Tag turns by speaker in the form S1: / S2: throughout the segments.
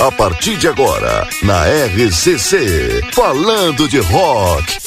S1: A partir de agora, na RCC, falando de rock.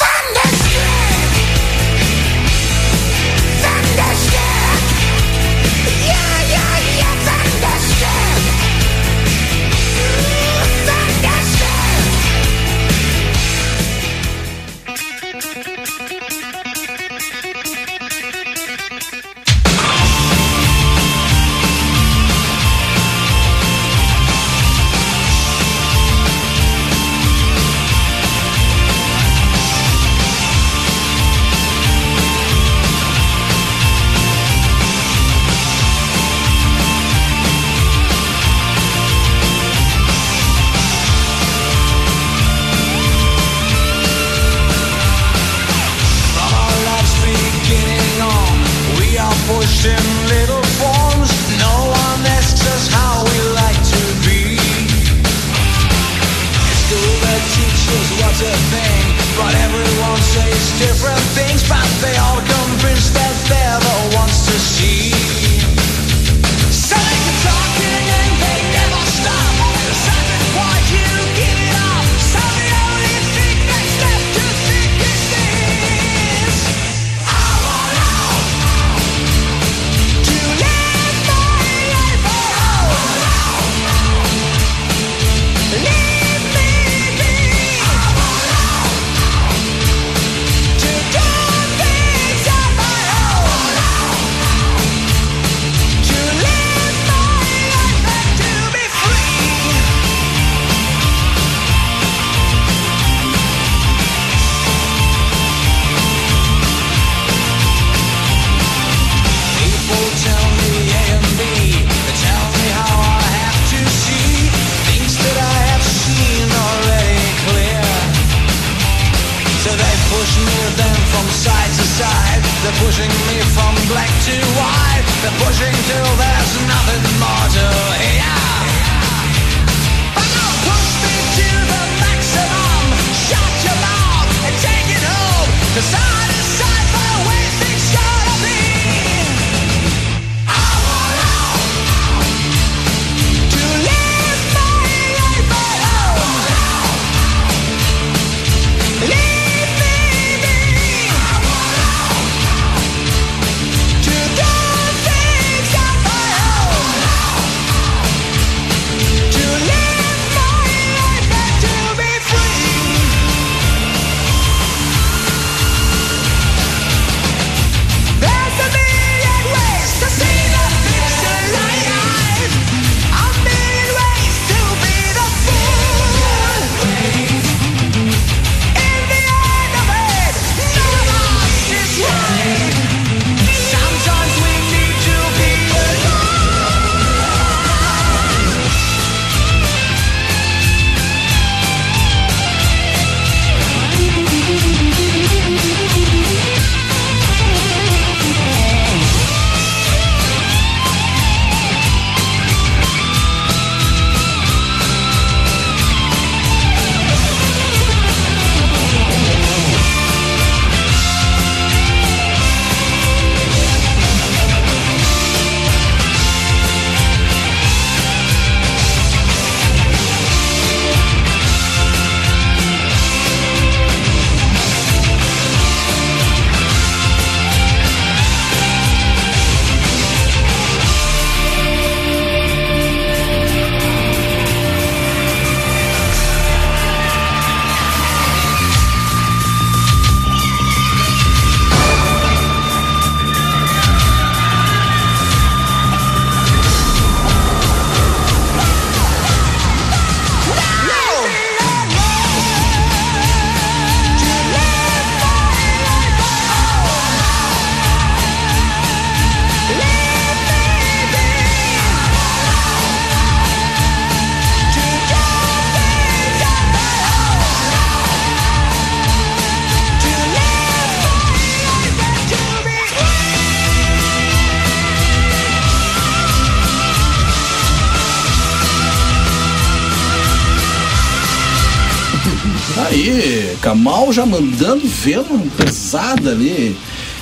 S2: Já mandando vendo pesada ali.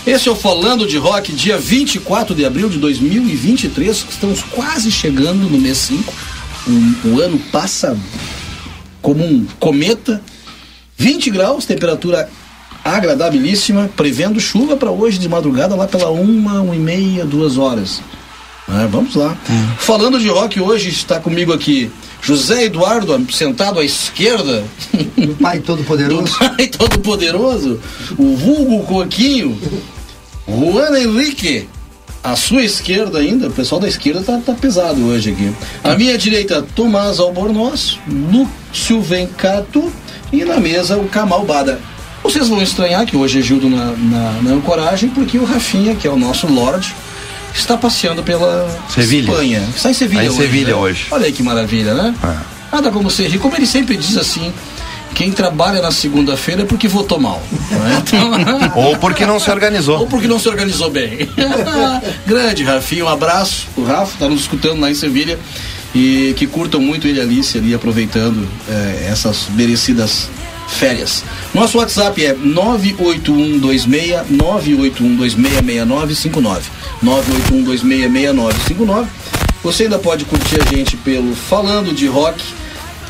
S2: Esse é o Falando de Rock, dia 24 de abril de 2023. Estamos quase chegando no mês 5. um, o ano passa como um cometa. 20 graus, temperatura agradabilíssima, prevendo chuva para hoje de madrugada lá pela uma, uma e meia, duas horas. É, vamos lá. Hum. Falando de rock, hoje está comigo aqui José Eduardo, sentado à esquerda.
S3: Do Pai Todo-Poderoso.
S2: Do Pai Todo-Poderoso. O vulgo Coquinho. Juan Henrique. À sua esquerda ainda, o pessoal da esquerda tá, tá pesado hoje aqui. À minha direita, Tomás Albornoz, Lúcio Vencato e na mesa o Kamal Bada. Vocês vão estranhar que hoje é Gildo na, na, na ancoragem, porque o Rafinha, que é o nosso Lorde, está passeando pela
S4: Sevilha.
S2: Espanha. Está em Sevilha,
S4: está em
S2: hoje,
S4: Sevilha
S2: né?
S4: hoje.
S2: Olha aí que maravilha, né?
S4: É.
S2: Nada como ser rico. Como ele sempre diz assim, quem trabalha na segunda-feira é porque votou mal. Né? Então,
S4: Ou porque não se organizou.
S2: Ou porque não se organizou bem. Grande, Rafinha, um abraço. O Rafa está nos escutando lá em Sevilha. E que curtam muito ele e Alice ali, aproveitando eh, essas merecidas férias. Nosso WhatsApp é 98126 981266959. 981266959. Você ainda pode curtir a gente pelo Falando de Rock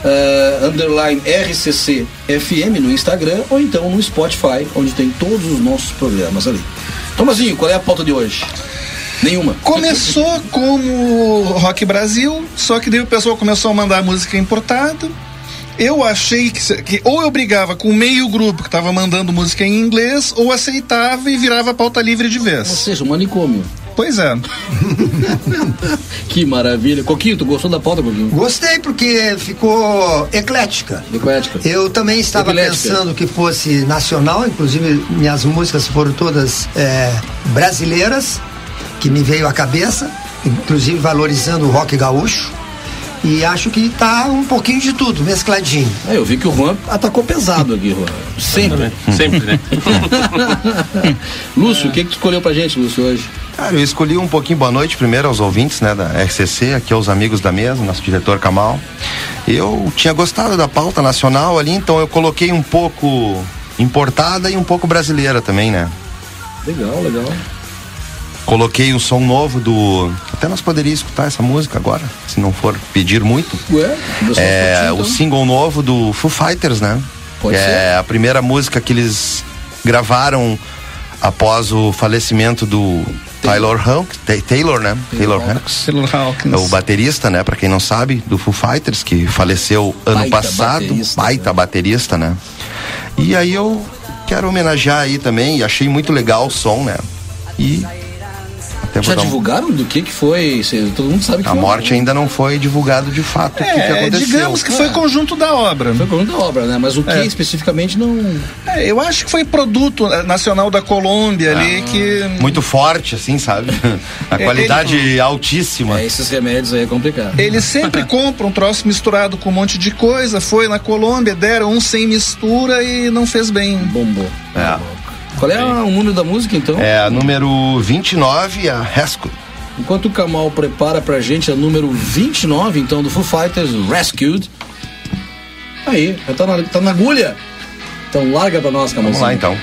S2: uh, underline RCC FM no Instagram ou então no Spotify, onde tem todos os nossos programas ali. Tomazinho, qual é a pauta de hoje? Nenhuma.
S5: Começou como Rock Brasil, só que daí o pessoal começou a mandar música importada. Eu achei que, que ou eu brigava com meio grupo que estava mandando música em inglês, ou aceitava e virava pauta livre de
S2: Ou
S5: vez.
S2: seja, um manicômio.
S5: Pois é.
S2: Que maravilha. Coquinho, tu gostou da pauta, Coquinho?
S3: Gostei porque ficou eclética.
S2: Eclética.
S3: Eu também estava
S2: Epilética.
S3: pensando que fosse nacional, inclusive minhas músicas foram todas é, brasileiras, que me veio à cabeça, inclusive valorizando o rock gaúcho. E acho que tá um pouquinho de tudo, mescladinho.
S2: É, eu vi que o Juan atacou pesado aqui, Juan. Sempre.
S6: Sempre, né?
S2: Lúcio, o que, que tu escolheu pra gente, Lúcio, hoje?
S4: Cara, eu escolhi um pouquinho boa noite primeiro aos ouvintes, né, da RCC, aqui aos amigos da mesa, nosso diretor Kamal. Eu tinha gostado da pauta nacional ali, então eu coloquei um pouco importada e um pouco brasileira também, né?
S2: Legal, legal.
S4: Coloquei o som novo do. Até nós poderíamos escutar essa música agora, se não for pedir muito.
S2: Ué,
S4: É
S2: a
S4: o
S2: curtir, então?
S4: single novo do Foo Fighters, né?
S2: Pode
S4: é
S2: ser.
S4: a primeira música que eles gravaram após o falecimento do Taylor Ta- Taylor, né? Taylor Hanks.
S5: Taylor
S4: É
S5: Hawkins.
S4: o baterista, né? Pra quem não sabe, do Foo Fighters, que faleceu ano
S2: Baita
S4: passado.
S2: baterista,
S4: baita
S2: né?
S4: baterista, né? E aí eu quero homenagear aí também, e achei muito legal o som, né? E. Até
S2: Já
S4: dar um-
S2: divulgaram do que que foi? Todo mundo sabe que
S4: A
S2: foi.
S4: morte ainda não foi divulgado de fato o que, que
S5: É,
S4: aconteceu.
S5: digamos que foi conjunto da obra.
S2: Foi conjunto da obra, né? Mas o que
S5: É.
S2: especificamente não.
S5: É, eu acho que foi produto eh, nacional da Colômbia ali que.
S4: Muito forte, assim, sabe? A
S5: É,
S4: qualidade altíssima.
S2: É, esses remédios aí é complicado.
S5: Eles sempre compram um troço misturado com um monte de coisa. Foi na Colômbia, deram um sem mistura e não fez bem.
S2: Bombou.
S4: É.
S2: Qual é o número da música, então?
S4: É a número 29, a Rescue.
S2: Enquanto o Kamal prepara pra gente a número 29, então, do Foo Fighters, Rescued. Aí, já tá na, tá na agulha. Então larga pra nós, Kamal.
S4: Vamos lá então.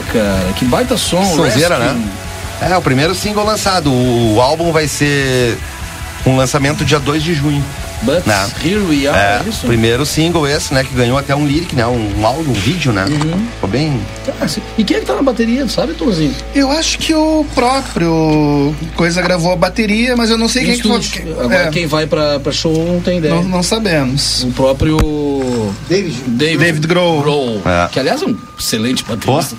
S2: Sonzeira, cara. Que baita som.
S4: Sonzeira,
S2: Rescue.
S4: né? É, o primeiro single lançado. O álbum vai ser um lançamento dia 2 de junho.
S2: But
S4: Não.
S2: here we are,
S4: É,
S2: é isso?
S4: primeiro single esse, né? Que ganhou até um lyric, né? Um, um áudio, um vídeo, né?
S2: Uhum.
S4: Ficou bem.
S2: Cara, E quem é que tá na bateria, sabe, Tozinho?
S5: Eu acho que o próprio Coisa gravou a bateria, mas eu não sei quem que
S2: estúdio.
S5: foi.
S2: Agora
S5: é,
S2: quem vai pra, pra show não tem ideia.
S5: não, não sabemos.
S2: O próprio
S3: David.
S2: David,
S5: David Grohl.
S2: Grohl,
S4: É.
S2: que aliás é um excelente baterista.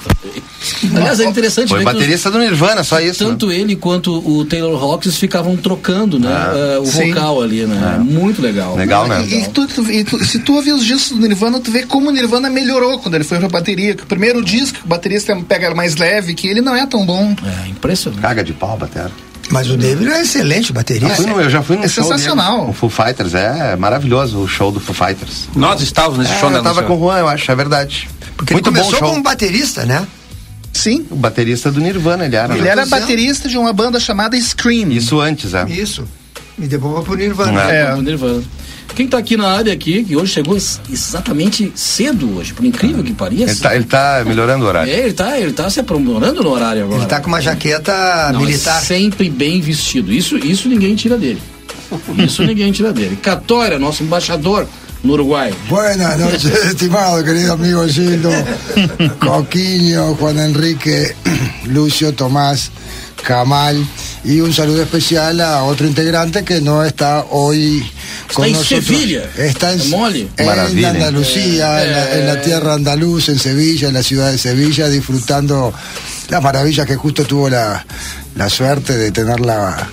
S2: Aliás, é interessante
S4: Foi
S2: os-
S4: baterista do Nirvana, só isso. né?
S2: tanto ele quanto o Taylor Hawkins ficavam trocando, né? eh, o
S5: Sim.
S2: vocal ali, né? Muito legal.
S4: Legal, né?
S5: E, tu- tu- e tu- se tu ouvir os discos do Nirvana, tu vê como o Nirvana melhorou quando ele foi pra bateria. Que o primeiro disco, o baterista pega mais leve, que ele não é tão bom.
S2: É impressionante.
S4: Caga de pau, batera.
S3: Mas o David é excelente
S4: Eu,
S3: baterista.
S4: fui no- eu já fui no
S5: é
S4: show
S5: sensacional.
S4: dele, o Foo Fighters, é maravilhoso o show do Foo Fighters.
S6: Nós estávamos nesse
S4: É,
S6: show, né,
S4: eu tava com o Juan, eu acho, é verdade.
S3: Porque
S4: Muito
S3: ele
S4: bom
S3: começou
S4: show.
S3: como baterista, né?
S5: Sim.
S4: O baterista do Nirvana, ele era.
S5: Ele
S4: né?
S5: era
S3: Fusão.
S5: baterista de uma banda chamada Scream.
S4: Isso antes, é.
S3: Isso. E depois foi pro Nirvana.
S4: É.
S5: É.
S2: Do Nirvana. Quem tá aqui na área aqui, que hoje chegou ex- exatamente cedo hoje, por incrível que pareça.
S4: Ele tá, ele tá melhorando o horário.
S2: É, ele tá, ele tá se aprimorando no horário agora.
S3: Ele tá com uma jaqueta
S2: Não, é
S3: militar.
S2: sempre bem vestido. Isso, isso ninguém tira dele. Isso ninguém tira dele. Catória, nosso embaixador no Uruguai.
S7: Buenas noches, estimado querido amigo Gildo, Coquiño, Juan Enrique, Lucio, Tomás, Camal y un saludo especial a otro integrante que no está hoy con
S2: en
S7: nosotros.
S2: Sevilla.
S7: Está en, en. Andalucía, en, la, en la tierra andaluz, en Sevilla, en la ciudad de Sevilla, disfrutando las maravillas que justo tuvo la, la suerte de tenerla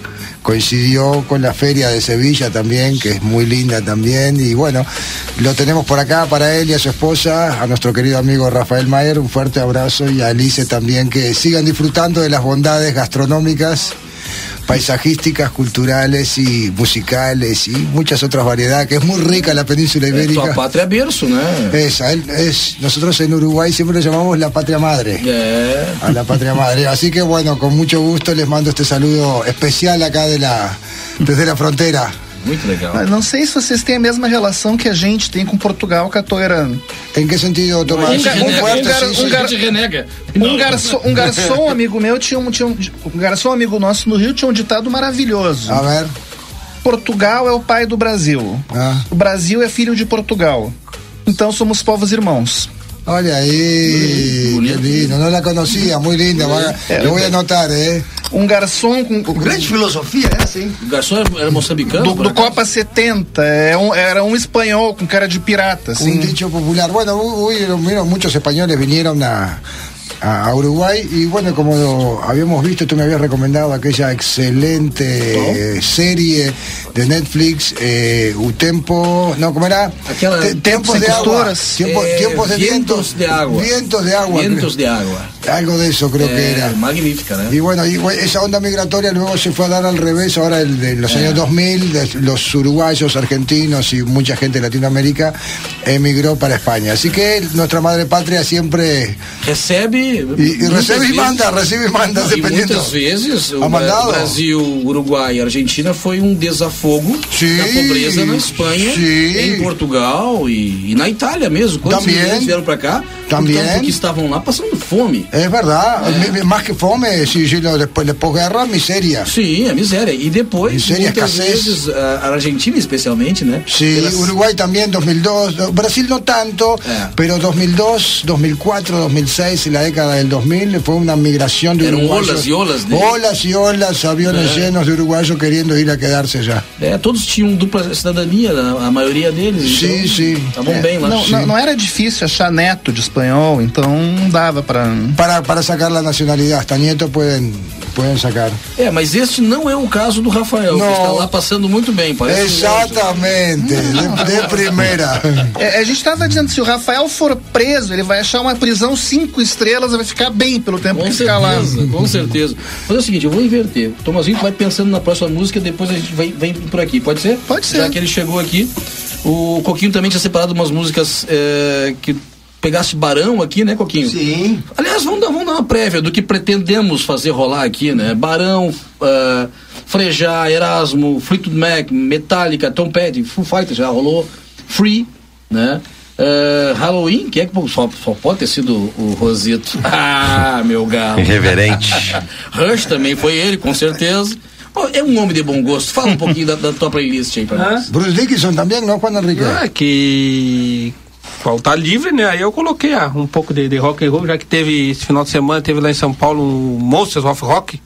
S7: coincidió con la feria de Sevilla también, que es muy linda también, y bueno, lo tenemos por acá para él y a su esposa, a nuestro querido amigo Rafael Mayer, un fuerte abrazo y a Alice también, que sigan disfrutando de las bondades gastronómicas paisajísticas, culturales y musicales y muchas otras variedades, que es muy rica la península ibérica.
S2: pátria é berço, né?
S7: Esa, él- es, nosotros en Uruguay siempre lo llamamos la patria madre. A la patria madre. Así que bueno, con mucho gusto les mando este saludo especial acá de la, desde la frontera.
S2: Muito legal.
S5: Mas Não sei se vocês têm a mesma relação que a gente tem com Portugal, Catoira.
S7: ¿En qué sentido, Tomás?
S5: Gar- gar- gar-
S2: renega.
S5: Um garçom, um garçom amigo meu tinha um, tinha um, um garçom amigo nosso no Rio tinha um ditado maravilhoso.
S7: A ver.
S5: Portugal é o pai do Brasil.
S7: Ah.
S5: O Brasil é filho de Portugal. Então somos povos irmãos.
S7: Olha ahí,
S2: Bonito.
S7: qué lindo, no la conocía, muy linda, va- lo voy a anotar, ¿eh?
S5: Um garçom com,
S3: Grande filosofia essa, hein?
S2: O garçom era- moçambicano?
S5: do, do? Copa 70. É um- era um espanhol com cara de pirata. Assim.
S7: dicho popular. Bueno, hoy vieron, muchos españoles vinieron a, a- Uruguay y bueno, como habíamos visto, tú me habías recomendado aquella excelente eh, serie de Netflix, eh, Utempo, no, ¿cómo era? Te- Tempos de agua. Tiempo-
S2: Eh,
S7: tiempos de
S2: vientos
S7: vientos
S2: de agua.
S7: Vientos de agua.
S2: Vientos de agua.
S7: Algo de eso creo que
S2: É,
S7: era.
S2: magnífica?
S7: Y bueno, y esa onda migratoria luego se fue a dar al revés, ahora el de los años 2000, de los uruguayos, argentinos y mucha gente de Latinoamérica emigró para España. Así que nuestra madre patria siempre...
S2: Recebe. Muitas
S7: recibe y
S2: vezes-
S7: manda, recibe y manda,
S2: Não, e
S7: dependiendo...
S2: muitas vezes o
S7: mandado?
S2: Brasil, Uruguai e Argentina foi um desafogo
S7: Sim,
S2: da pobreza na Espanha,
S7: sim.
S2: em Portugal e, e na Itália mesmo. Quantos
S7: Também.
S2: vieram para cá?
S7: Também.
S2: Porque estavam lá passando fome.
S7: Es verdad, mi- mi- más que fome, si, si lo- después de posguerra, miseria.
S2: Sim, a miséria. E depois,
S7: Miséria,
S2: muitas
S7: escassez.
S2: vezes, a Argentina especialmente, né?
S7: Sí,
S2: Pelas-
S7: Uruguay también 2002, Brasil no tanto,
S2: Eh.
S7: pero 2002, 2004, 2006 y la década del 2000 fue una migración de
S2: Eran
S7: uruguayos.
S2: olas y olas de-
S7: Olas y olas, aviones
S2: Eh.
S7: llenos de uruguayos queriendo ir a quedarse allá.
S2: É, todos tinham dupla cidadania, a a maioria deles.
S7: Sim,
S2: então,
S7: sim.
S2: Estavam
S5: É,
S2: bem lá.
S5: não, não, não era difícil achar neto de espanhol, então não dava pra.
S7: Para, para sacar la nacionalidad, hasta nietos pueden, pueden sacar.
S2: É, mas este não é o caso do Rafael,
S7: Não.
S2: que está lá passando muito bem. Parece um
S7: Exactamente, de, de primera.
S5: É, a gente tava dizendo, se o Rafael for preso, ele vai achar uma prisão cinco estrelas vai ficar bem pelo tempo
S2: Com
S5: que ficar lá.
S2: com certeza. Mas é o seguinte, eu vou inverter. O Tomazinho vai pensando na próxima música, depois a gente vai, vem por aqui. Pode ser?
S5: Pode ser.
S2: Já que ele chegou aqui. O Coquinho também tinha separado umas músicas é, que pegasse Barão aqui, né, Coquinho?
S3: Sim.
S2: Aliás, vamos dar, vamos dar uma prévia do que pretendemos fazer rolar aqui, né? Barão, ah, Frejá, Erasmo, Fleetwood Mac, Metallica, Tom Petty, Foo Fighters já rolou, Free, né? Ah, Halloween, quem é que só, só pode ter sido o Rosito? Ah, meu galo.
S4: Irreverente.
S2: Rush também foi ele, com certeza. É um homem de bom gosto. Fala um pouquinho da, da tua playlist aí pra
S6: Ah.
S2: nós.
S7: Bruce Dickinson también, ¿no, Juan Enrique?
S6: É que faltar livre, né? Aí eu coloquei ah, um pouco de, de rock and roll, já que teve esse final de semana, teve lá em São Paulo um Monsters of Rock.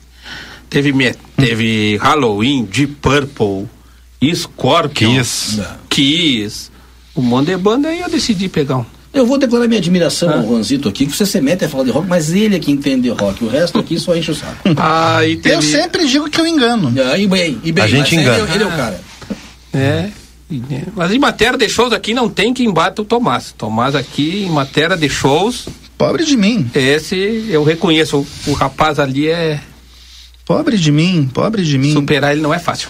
S6: Teve, me- teve Halloween, Deep Purple, Scorpion,
S4: Kiss.
S6: Kiss, um monte de banda, aí eu decidi pegar um.
S2: Eu vou declarar minha admiração ao Juanzito aqui, que você se mete a falar de rock, mas ele é que entende de rock. O resto aqui só enche o saco.
S6: Teve,
S5: Eu sempre digo que eu engano.
S2: Ah, e bem, e bem,
S4: A gente
S2: mas
S4: engana.
S2: Ele, ele é o cara.
S6: É. né, Mas em matéria de shows aqui não tem quem bata o Tomás. Tomás aqui, em matéria de shows,
S5: Pobre de mim.
S6: esse eu reconheço. O, o rapaz ali é.
S5: Pobre de mim, pobre de mim.
S6: Superar ele não é fácil.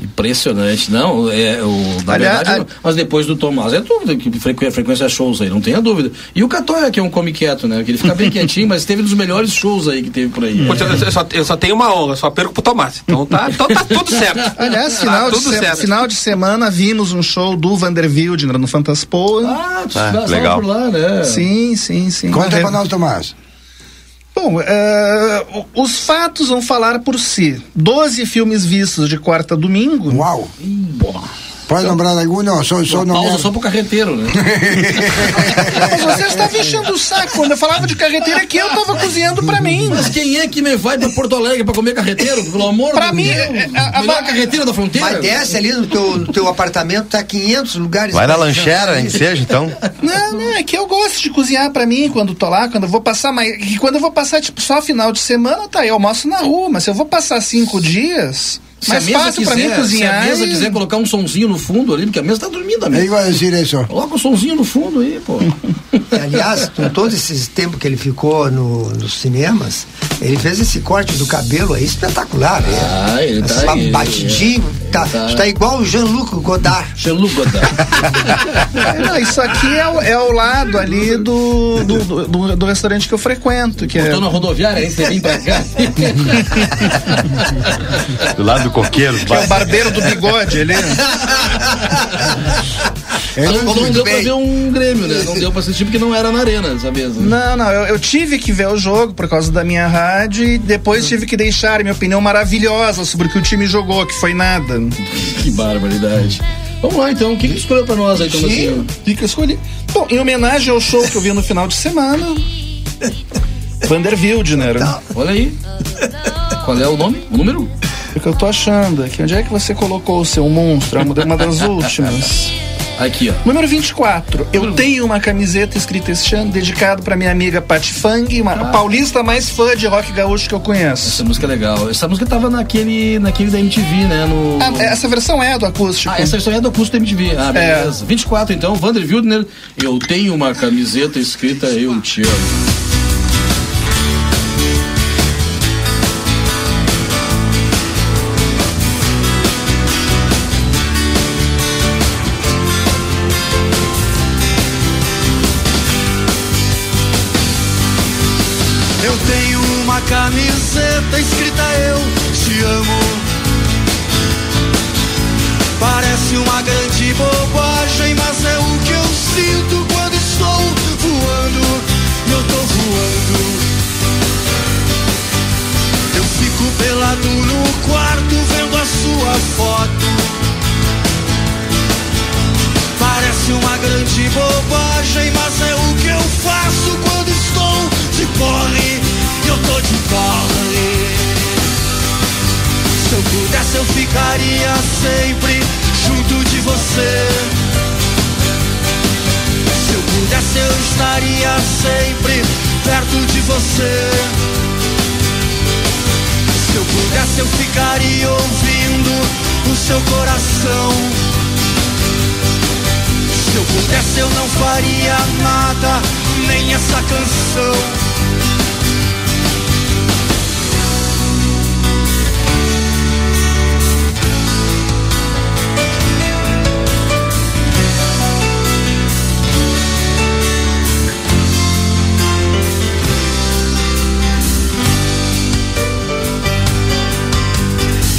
S2: Impressionante, não, é o, na
S5: Aliás,
S2: verdade,
S5: a-
S2: mas depois do Tomás, é dúvida que frequ, frequência shows aí, não tenha dúvida. E o Catóia, que é um come quieto, né, que ele fica bem quietinho, mas teve um dos melhores shows aí que teve por aí.
S6: Putz, eu, eu só, eu só tenho uma honra, só perco pro Tomás. Então tá, então tá tudo certo.
S5: Aliás,
S6: Tá
S5: final, de
S6: tudo
S5: se-
S6: certo.
S5: final de semana vimos um show do Vanderbilt no Fantaspoa.
S2: Ah, tu
S4: Ah, legal.
S2: por lá, né?
S5: Sim, sim, sim.
S7: Conta
S5: Re-
S7: para nós, Tomás.
S5: Bom, o- os fatos vão falar por si. Doze filmes vistos de quarta a domingo.
S7: Wow. ¿Puedes nombrar alguno? Soy, soy
S2: Uma pausa só pro carreteiro, né?
S5: Mas você estava enchendo o saco. Quando eu falava de carreteira aqui, eu estava cozinhando pra mim.
S2: Mas quem é que me vai pra Porto Alegre pra comer carreteiro? Pelo amor
S5: Pra
S2: de
S5: mim,
S2: Deus.
S5: é- é- a-
S2: Melhor
S5: a-
S2: carreteira da fronteira?
S3: Mas desce ali no teu, no teu apartamento, tá 500 lugares.
S4: Vai na
S3: pra-
S4: lancheira, enseja então.
S5: Não, não, é que eu gosto de cozinhar pra mim quando tô lá, quando eu vou passar, mas que quando eu vou passar, tipo, só final de semana, tá, eu almoço na rua, mas se eu vou passar cinco dias,
S2: a
S5: mais
S2: mesa
S5: fácil pra
S2: quiser,
S5: mim cozinhar.
S2: Se a mesa
S5: e-
S2: quiser colocar um sonzinho no fundo ali, porque a mesa tá dormindo a
S7: Yo
S2: mesa.
S7: iba a decir eso.
S2: Coloca o sonzinho no fundo aí, pô.
S3: Aliás, com todo esse tempo que ele ficou no, nos cinemas, ele fez esse corte do cabelo aí espetacular. né?
S2: Ah, ele tá
S3: Essa
S2: aí,
S3: batidinho, tá,
S2: tá-
S3: tá igual o Jean-Luc Godard.
S2: Jean-Luc Godard.
S5: É, não, isso aqui é, o- é ao lado ali do, do, do- do- do restaurante que eu frequento, que é.
S2: Tô na rodoviária, aí você vem pra cá.
S4: Do lado do coqueiro.
S5: Que é o barbeiro do bigode, ele.
S2: Não, não
S3: muito
S2: deu pra
S3: bem.
S2: ver um Grêmio, né? Não deu pra assistir porque não era na arena essa mesa.
S5: Não, não, eu, eu tive que ver o jogo por causa da minha rádio e depois tive que deixar minha opinião maravilhosa sobre o que o time jogou, que foi nada.
S2: Que barbaridade. Vamos lá então, o que que escolheu pra nós aí, Tomazinho?
S5: O que, que eu escolhi? Bom, em homenagem ao show que eu vi no final de semana, Vander Wildner.
S2: Olha aí. Qual é o nome? O número?
S5: O que eu tô achando aqui, onde é que você colocou o seu monstro? É uma das últimas.
S2: Aqui, ó.
S5: Número 24. Eu tenho uma camiseta escrita este ano, dedicado pra minha amiga Patti Fang, uma
S2: Ah.
S5: paulista mais fã de rock gaúcho que eu conheço.
S2: Essa música é legal. Essa música tava naquele, naquele da MTV, né? No...
S5: Ah, essa versão é do acústico.
S2: Ah, essa história é do custo da MTV. Ah, beleza. 24 então, Vander Wildner. Eu tenho uma camiseta escrita Eu Te Amo.
S8: Camiseta escrita Eu te amo. Parece uma grande bobagem, mas é o que eu sinto quando estou voando. Eu tô voando. Eu fico pelado no quarto vendo a sua foto. Parece uma grande bobagem, mas é o que eu faço quando corre. Se eu pudesse, eu ficaria sempre junto de você. Se eu pudesse, eu estaria sempre perto de você. Se eu pudesse, eu ficaria ouvindo o seu coração. Se eu pudesse, eu não faria nada, nem essa canção.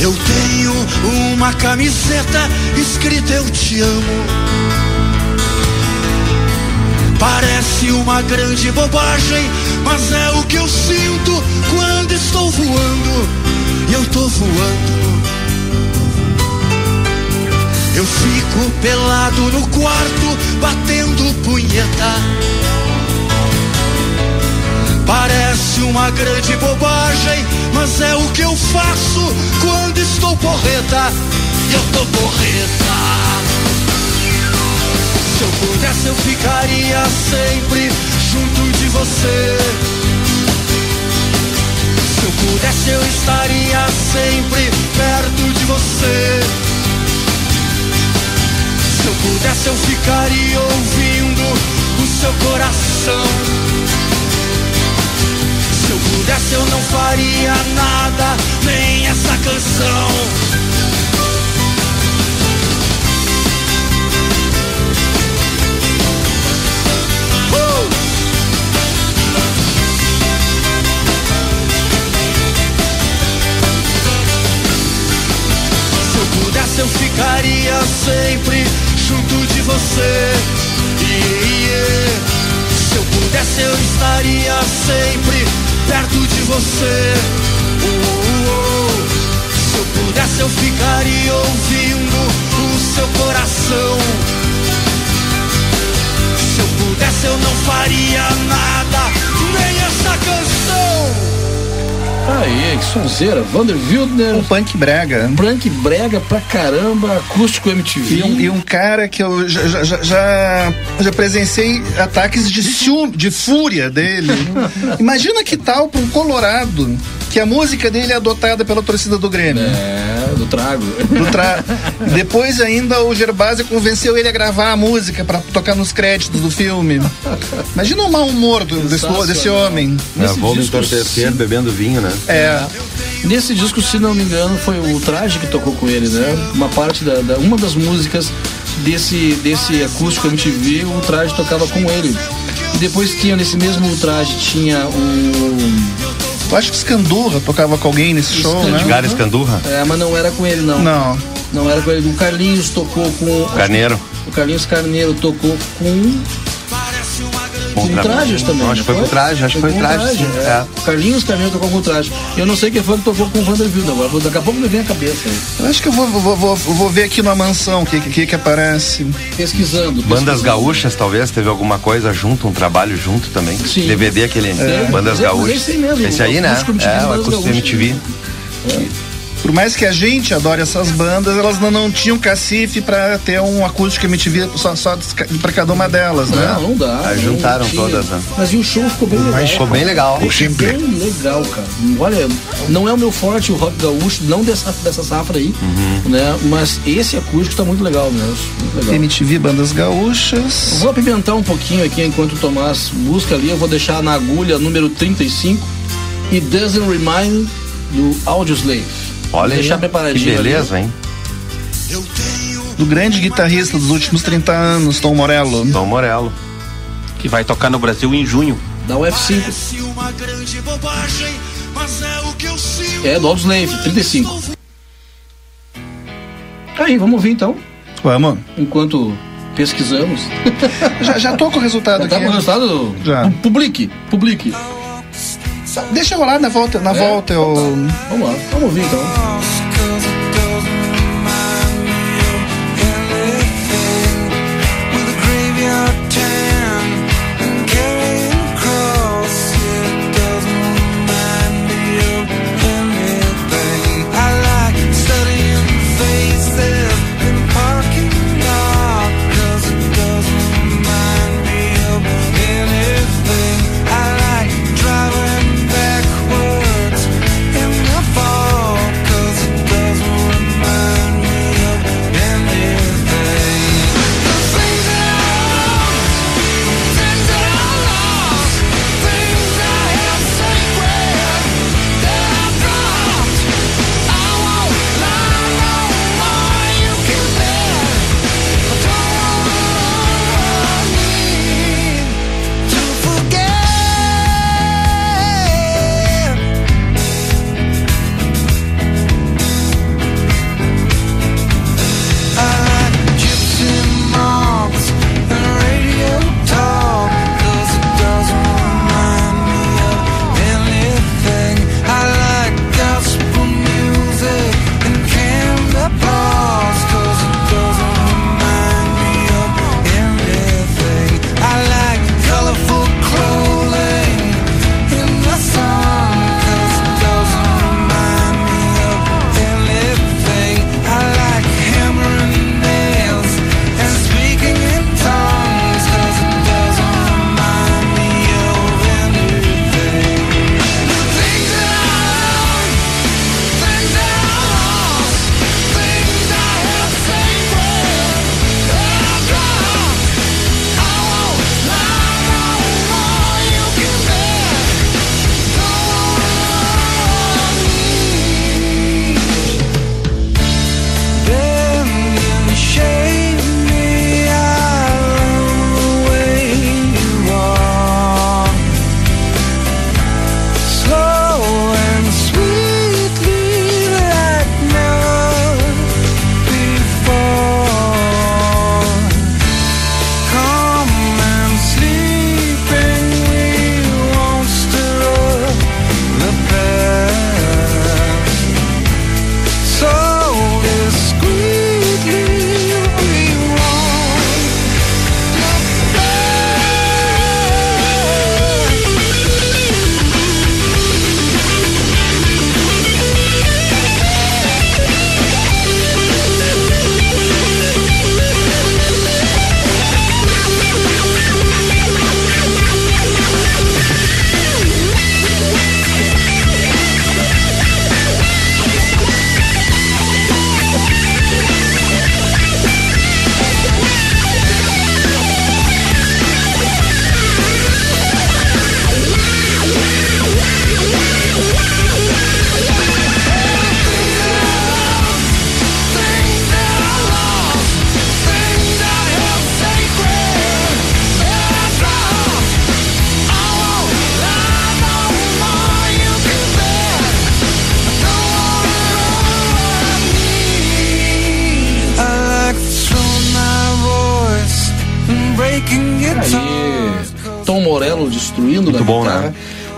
S8: Eu tenho uma camiseta escrita Eu te amo. Parece uma grande bobagem, mas é o que eu sinto quando estou voando. E eu tô voando. Eu fico pelado no quarto, batendo punheta. Parece uma grande bobagem, mas é o que eu faço quando estou porreta. Eu tô porreta. Se eu pudesse, eu ficaria sempre junto de você. Se eu pudesse, eu estaria sempre perto de você. Se eu pudesse, eu ficaria ouvindo o seu coração. Pudesse, eu não faria nada, nem essa canção. Uh! Se eu pudesse, eu ficaria sempre junto de você. Yeah, yeah. Se eu pudesse, eu estaria sempre perto de você. Uh, uh, uh. Se eu pudesse, eu ficaria ouvindo o seu coração. Se eu pudesse, eu não faria nada, nem essa canção.
S2: Aí, que sonzeira. Vander Wildner.
S5: Um punk brega.
S2: Punk brega pra caramba, acústico MTV.
S5: E um, e um cara que eu já, já, já- já, já presenciei ataques de ciúme, de fúria dele. Imagina que tal pra um colorado que a música dele é adotada pela torcida do Grêmio.
S2: É, do trago.
S5: Do tra- Depois ainda o Gervásio convenceu ele a gravar a música pra tocar nos créditos do filme. Imagina o mau humor do- desse, desse homem.
S4: É,
S2: Nesse
S4: vou me entorpecer
S2: sim.
S4: bebendo vinho, né?
S5: É.
S2: Nesse disco, se não me engano, foi o Traje que tocou com ele, né? Uma parte da, da- uma das músicas desse desse acústico MTV, o Traje tocava com ele. E depois tinha nesse mesmo Traje tinha o
S5: Eu acho que Scandurra tocava com alguém nesse show, né?
S4: Edgar Escandurra,
S2: é, mas não era com ele não.
S5: Não.
S2: Não era com ele. O Carlinhos tocou com
S4: Carneiro.
S2: O Carlinhos Carneiro tocou com com trajes também.
S4: Acho que foi
S2: não
S4: com traje, acho que foi
S2: com
S4: traje, sim.
S2: é.
S4: É.
S2: Carlinhos Carneiro tocou com traje. Eu não sei quem foi que tocou com o Vanderbilt agora. Daqui a pouco me vem a cabeça.
S5: Eu acho que eu vou, vou, vou, vou ver aqui na mansão o que, que, que aparece.
S2: Pesquisando.
S4: Bandas
S2: pesquisando.
S4: gaúchas, talvez, teve alguma coisa junto, um trabalho junto também.
S2: Sim.
S4: DVD aquele
S2: É.
S4: Bandas
S2: É,
S4: Gaúchas.
S2: esse aí mesmo,
S4: Esse aí, né? É, o
S2: Bandas
S4: acústico. MTV.
S5: Por mais que a gente adore essas bandas, elas não, não tinham cacife pra ter um acústico MTV só, só pra cada uma delas, né?
S2: Não, não dá.
S4: Aí
S2: não
S4: juntaram
S2: tinha.
S4: todas, né?
S2: Mas e o show ficou bem legal.
S4: Ficou bem legal.
S7: O simple.
S2: Bem legal, cara. Olha, não é o meu forte o rock gaúcho, não dessa, dessa safra aí,
S4: Uhum.
S2: né? Mas esse acústico tá muito legal mesmo. Muito legal.
S5: MTV Bandas
S2: Eu
S5: Gaúchas.
S2: Vou apimentar um pouquinho aqui enquanto o Tomás busca ali. Eu vou deixar na agulha número 35 e Doesn't Remind do Audioslave.
S4: Olha
S2: deixar
S4: aí,
S2: preparadinho.
S4: que beleza, hein?
S5: Do grande guitarrista dos últimos 30 anos, Tom Morello.
S4: Dom Morello.
S6: Que vai tocar no Brasil em junho.
S2: Ali, da UF5.
S8: Parece uma grande bobagem, mas é o que eu sinto.
S2: É, do Audioslave, 35. Aí, vamos ouvir então,
S5: Vamos.
S2: enquanto pesquisamos.
S5: Já, já tô com o resultado
S2: Tá
S5: aqui.
S2: com o resultado?
S5: Já.
S2: Pu- Publique, publique.
S5: Deixa rolar na volta. Na
S2: É?
S5: volta eu.
S2: Vamos lá, vamos ouvir então.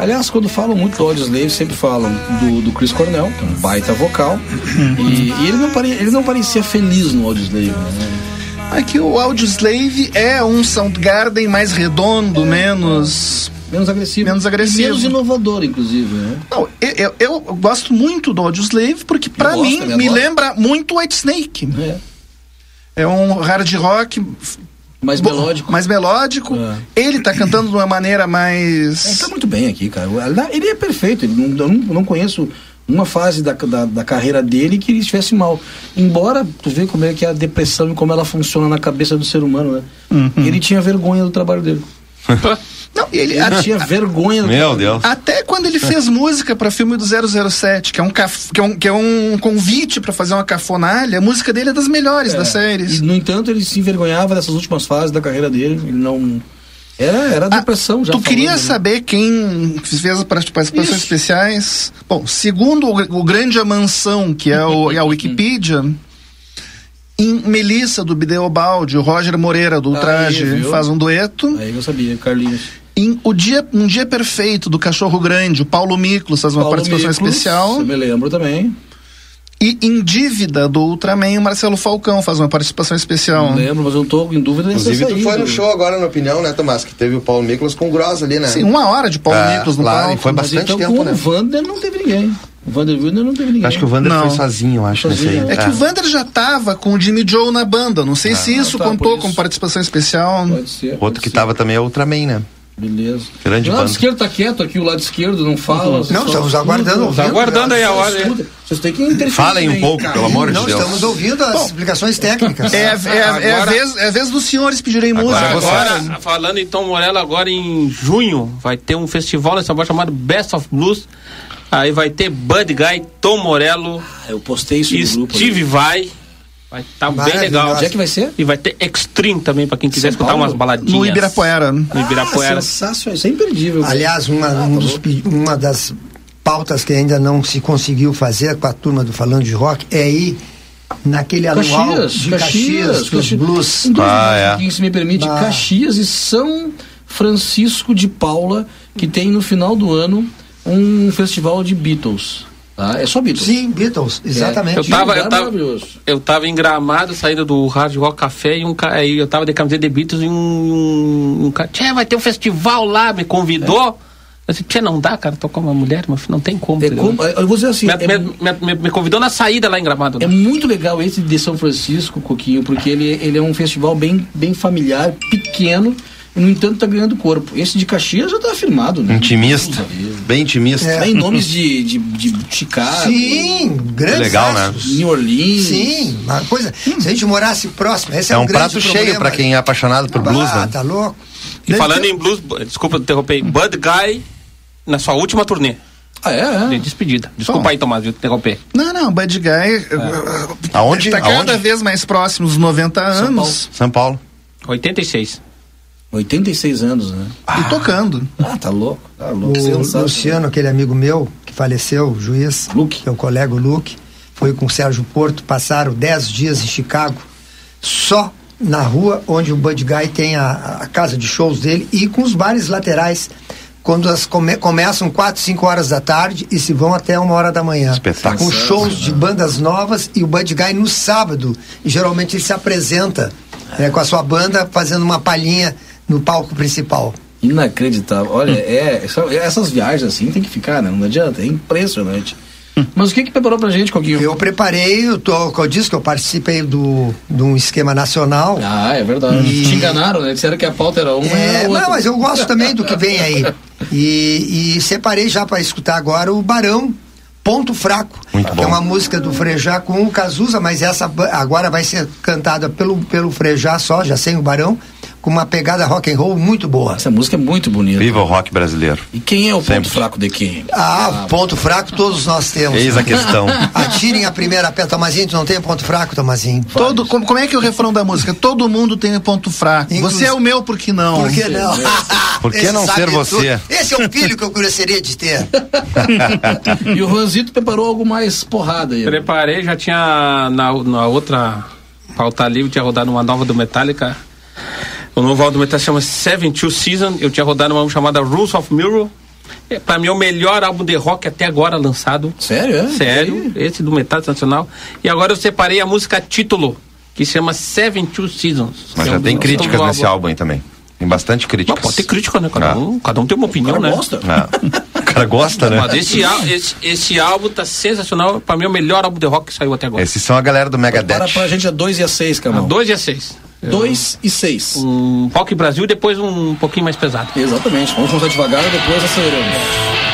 S2: Aliás, quando falam muito do Audioslave, sempre falam do, do Chris Cornell, que é um baita vocal. e e ele, não pare, ele não parecia feliz no Audioslave. Né?
S5: Aqui o Audioslave é um Soundgarden mais redondo, menos.
S2: Menos agressivo.
S5: Menos agressivo.
S2: Menos inovador, inclusive. Né?
S5: Não, eu, eu, eu gosto muito do Audioslave porque pra
S2: gosto,
S5: mim me
S2: adora.
S5: lembra muito White Snake.
S2: É.
S5: É um hard rock
S2: Mais
S5: bo-
S2: melódico.
S5: mais melódico.
S2: É.
S5: Ele tá cantando de uma maneira
S2: Ele
S5: mais.
S2: tá muito bem aqui, cara. Ele é perfeito. Ele não, eu não, não conheço uma fase da, da, da carreira dele que ele estivesse mal. Embora tu vê como é que é a depressão e como ela funciona na cabeça do ser humano, né?
S5: Uhum.
S2: Ele tinha vergonha do trabalho dele.
S5: Não, ele,
S2: Ele tinha vergonha
S4: Meu
S2: trabalho
S4: Deus.
S5: Até quando ele fez música para filme do 007, que é um, caf- que é um, que é um convite para fazer uma cafonalha, a música dele é das melhores das séries.
S2: E, no entanto, ele se envergonhava dessas últimas fases da carreira dele. Ele não. Era, era
S5: Ah,
S2: depressão já.
S5: tu queria
S2: falando, né?
S5: saber quem fez as participações
S2: Ixi.
S5: especiais? Bom, segundo o, o grande Amansão, que é o, é a Wikipedia, em Melissa do Bideobaldi, o Roger Moreira do
S2: Aí,
S5: Ultraje faz um dueto.
S2: Aí eu sabia, Carlinhos.
S5: Em o dia, Um Dia Perfeito do Cachorro Grande, o Paulo Miklos faz uma
S2: Paulo
S5: participação
S2: Miklos,
S5: especial.
S2: Eu me lembro também.
S5: E em Dívida do Ultraman, o Marcelo Falcão faz uma participação especial.
S2: Não lembro, mas eu não tô em dúvida dessa
S4: Inclusive, tu foi no show agora, na opinião, né, Tomás? Que teve o Paulo Miklos com o Gross ali, né?
S5: Sim, uma hora de Paulo
S4: É,
S5: Miklos no
S4: lá,
S5: palco.
S4: foi bastante
S2: então,
S4: tempo,
S2: com
S4: né?
S2: o Vander não teve ninguém. O Vander Wilder não teve ninguém.
S4: Acho que o Vander
S5: Não.
S4: foi sozinho, eu acho, nesse aí.
S2: Sozinho.
S5: É que o Vander já tava com o Jimmy Joe na banda. Não sei se isso
S2: tá, por
S5: contou como participação especial.
S2: Pode ser.
S4: Outro
S2: pode
S4: que
S2: ser.
S4: tava também é o Ultraman, né?
S2: Beleza.
S4: Grande
S2: o lado
S4: banda.
S2: esquerdo tá quieto aqui, o lado esquerdo não fala.
S3: Não,
S2: só
S3: estamos aguardando.
S6: Tá aguardando aí a hora.
S2: escuta. Vocês têm que interferir.
S4: Falem um pouco, pelo amor de
S3: Não,
S4: Deus.
S3: estamos ouvindo as explicações técnicas.
S5: É, a- é, a- é a
S6: Agora-
S5: vez, é a vez dos senhores pedirem música.
S4: Agora
S6: Agora, falando em Tom Morello, agora em junho vai ter um festival nessa voz chamado Best of Blues. Aí vai ter Bud Guy, Tom Morello,
S2: Ah, Eu postei isso no grupo.
S6: Steve
S2: ali.
S6: Vai. Vai estar bem
S3: Maravilhoso.
S6: legal.
S2: Onde é que vai ser?
S6: E vai ter Extreme também, pra quem quiser
S2: São
S6: escutar
S2: Paulo?
S6: umas baladinhas.
S5: No Ibirapuera.
S6: No Ibirapuera.
S2: Ah, sensacional. Isso é imperdível.
S3: Aliás, uma, um dos uma das pautas que ainda não se conseguiu fazer com a turma do Falando de Rock é ir naquele anual
S2: Caxias,
S3: de
S2: Caxias,
S3: Caxias, dos
S2: Caxias.
S3: blues.
S2: Em
S4: Ah, é.
S2: se me permite,
S3: Ah.
S2: Caxias e São Francisco de Paula, que tem no final do ano um festival de Beatles. Tá? É só Beatles.
S3: Sim, Beatles, exatamente.
S6: Eu tava,
S2: lugar
S6: eu tava,
S2: maravilhoso.
S6: eu tava em Gramado, saindo do Hard Rock Café, e um aí eu tava de camiseta de Beatles e um, um, um cara, Tchê, vai ter um festival lá, me convidou. Eu disse, Tchê, não dá, cara, tô com uma mulher, mas não tem como.
S2: É como- eu vou dizer assim,
S6: me,
S2: é,
S6: me- me- me- convidou na saída lá em Gramado.
S2: é
S6: né?
S2: muito legal esse de São Francisco, Coquinho, porque ele, ele é um festival bem, bem familiar, pequeno, no entanto tá ganhando corpo. Esse de Caxias já tá afirmado, né?
S4: Intimista. Bem intimista.
S3: É.
S2: Tem nomes de, de, de Chicago,
S3: Sim, grandes
S4: Legal, né?
S2: New Orleans.
S3: Sim, uma coisa. Se a gente morasse próximo, esse é,
S4: É um prato cheio
S3: problema.
S4: pra quem é apaixonado por blues,
S3: ah,
S4: né?
S3: tá louco.
S6: E falando em blues, desculpa interromper, Bud Guy na sua última turnê
S2: Ah, é?
S6: de
S2: é.
S6: despedida. Desculpa
S5: Bom.
S6: aí, Tomás, de interromper.
S5: Não, não, Bad Guy
S2: É.
S4: Aonde?
S5: está cada
S4: Aonde?
S5: vez mais próximo dos 90 anos
S4: São Paulo.
S6: 86.
S2: 86 anos, né?
S5: e tocando.
S2: Ah, tá louco. Tá louco.
S3: O. Luciano, aquele amigo meu que faleceu, o juiz,
S2: Luke.
S3: que é o colega o Luke, foi com o Sérgio Porto, passaram 10 dias em Chicago, só na rua onde o Bud Guy tem a, a casa de shows dele e com os bares laterais, quando as come- começam 4, 5 horas da tarde e se vão até uma hora da manhã.
S4: Espetáculo.
S3: Com shows de bandas novas e o Bud Guy no sábado. E geralmente ele se apresenta né, com a sua banda fazendo uma palhinha no palco principal.
S2: Inacreditável. Olha, é, essa- essas viagens assim tem que ficar, né? Não adianta, é impressionante. Mas o que que preparou pra gente, Coquinho?
S3: Eu preparei, eu, tô, eu disse que eu participei do, de um esquema nacional.
S2: Ah, é verdade.
S3: E-
S2: Te enganaram, né? Disseram que a pauta era uma e
S3: É,
S2: era outra.
S3: não, mas eu gosto também do que vem aí. E, e separei já para escutar agora o Barão Ponto Fraco,
S4: Muito
S3: que
S4: bom.
S3: é uma música do Frejá com o Cazuza, mas essa agora vai ser cantada pelo, pelo Frejá só, já sem o Barão, com uma pegada rock and roll muito boa.
S2: Essa música é muito bonita.
S4: Viva o rock brasileiro.
S2: E quem é o ponto
S4: Sempre.
S2: fraco de quem?
S3: Ah, ponto fraco todos nós temos.
S4: Eis a questão.
S3: Atirem a primeira pedra, Tomazinho, tu não tem ponto fraco, Tomazinho?
S5: Todo, como, como é que é o refrão da música? Todo mundo tem um ponto fraco.
S3: Inclusive-
S5: Você é o meu, por que não?
S3: Por que não?
S4: Por que não ser
S3: tudo.
S4: você?
S3: Esse é um filho que eu gostaria de ter.
S2: E o Ranzito preparou algo mais porrada aí.
S6: Preparei, já tinha na, na outra pauta livre, tinha rodado uma nova do Metallica. O novo álbum do Metallica chama Seven Two Season. Eu tinha rodado uma chamada Rules of Mirror. É, pra mim é o melhor álbum de rock até agora lançado.
S2: Sério, é?
S6: Sério, esse do Metallica Nacional. E agora eu separei a música título, que se chama Seven Two Seasons.
S4: Mas
S6: é
S4: já
S6: um-
S4: tem críticas
S6: novo
S4: nesse álbum aí também. Tem bastante críticas.
S6: Mas pode ter crítica, né? Cada,
S4: Ah.
S6: um, cada um tem uma opinião,
S2: cara
S6: né?
S2: gosta.
S4: Ah, o cara gosta, né?
S6: Mas esse, esse, esse álbum tá sensacional. Pra mim é o melhor álbum de rock que saiu até agora.
S4: Esses são a galera do
S2: Para
S4: Megadeth.
S2: pra gente é 2 e a 6,
S6: Ah,
S2: Camarão.
S6: dois e a seis.
S2: 2 e 6.
S6: Um rock Brasil e depois um pouquinho mais pesado.
S2: Exatamente. Vamos começar devagar e depois aceleramos.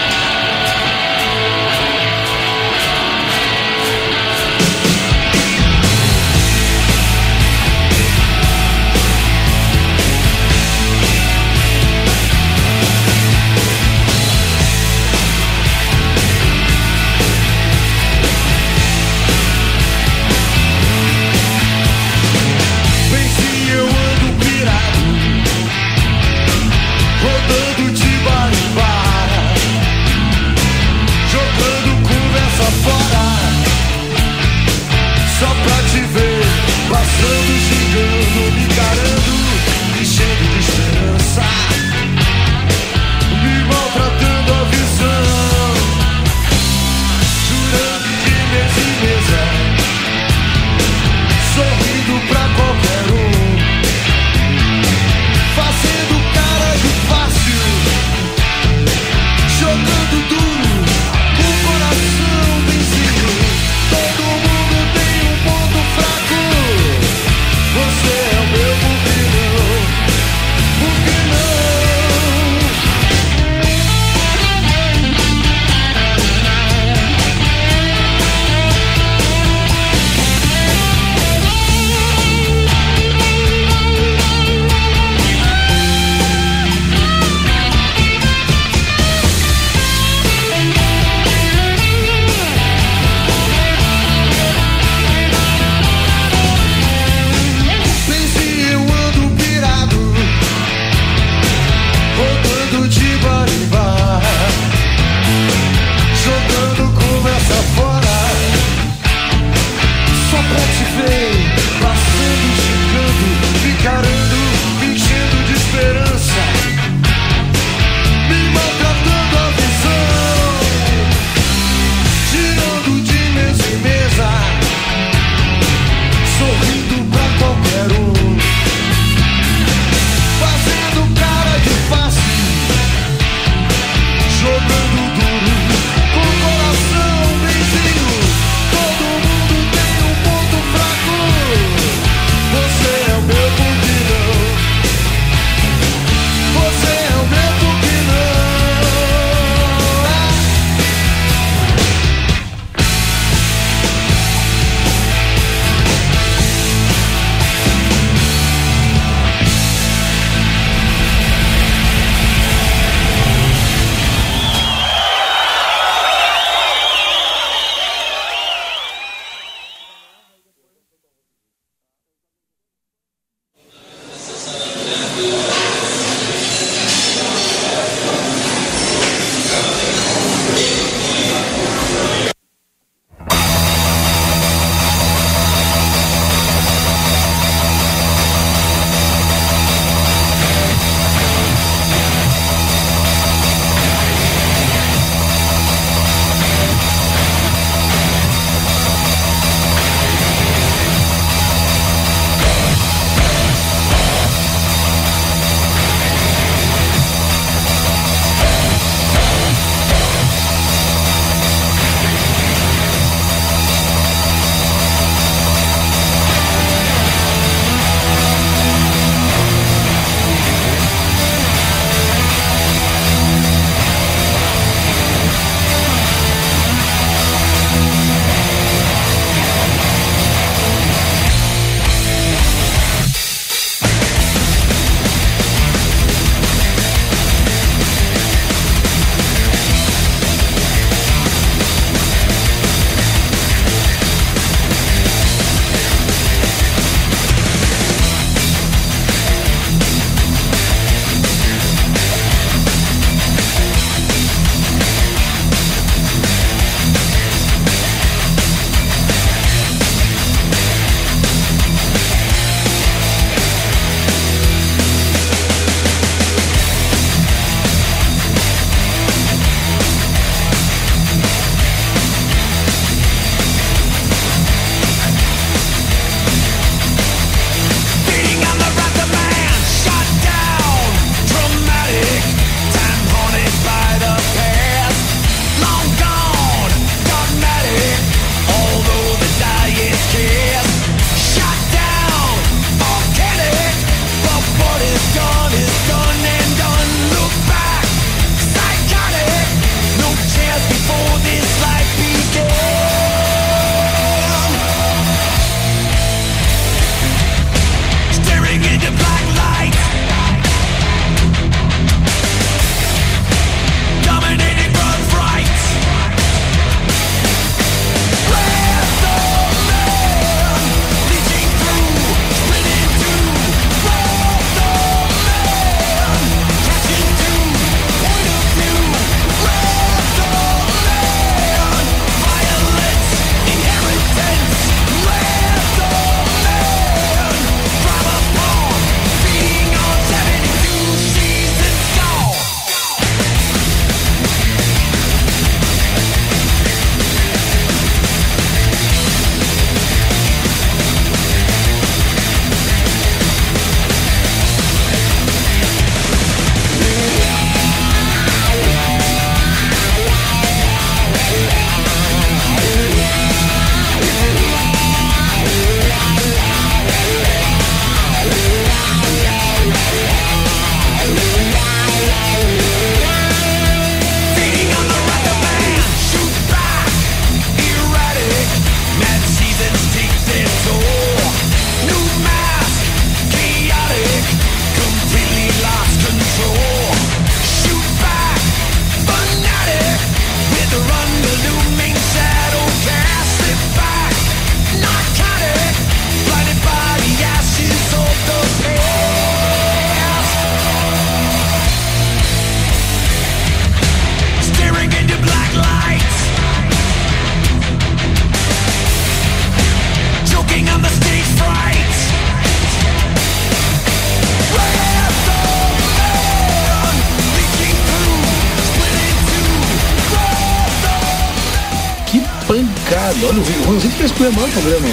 S8: pancada. Olha o Rio, tá O Ranzinho
S2: fez com o problema, o programa.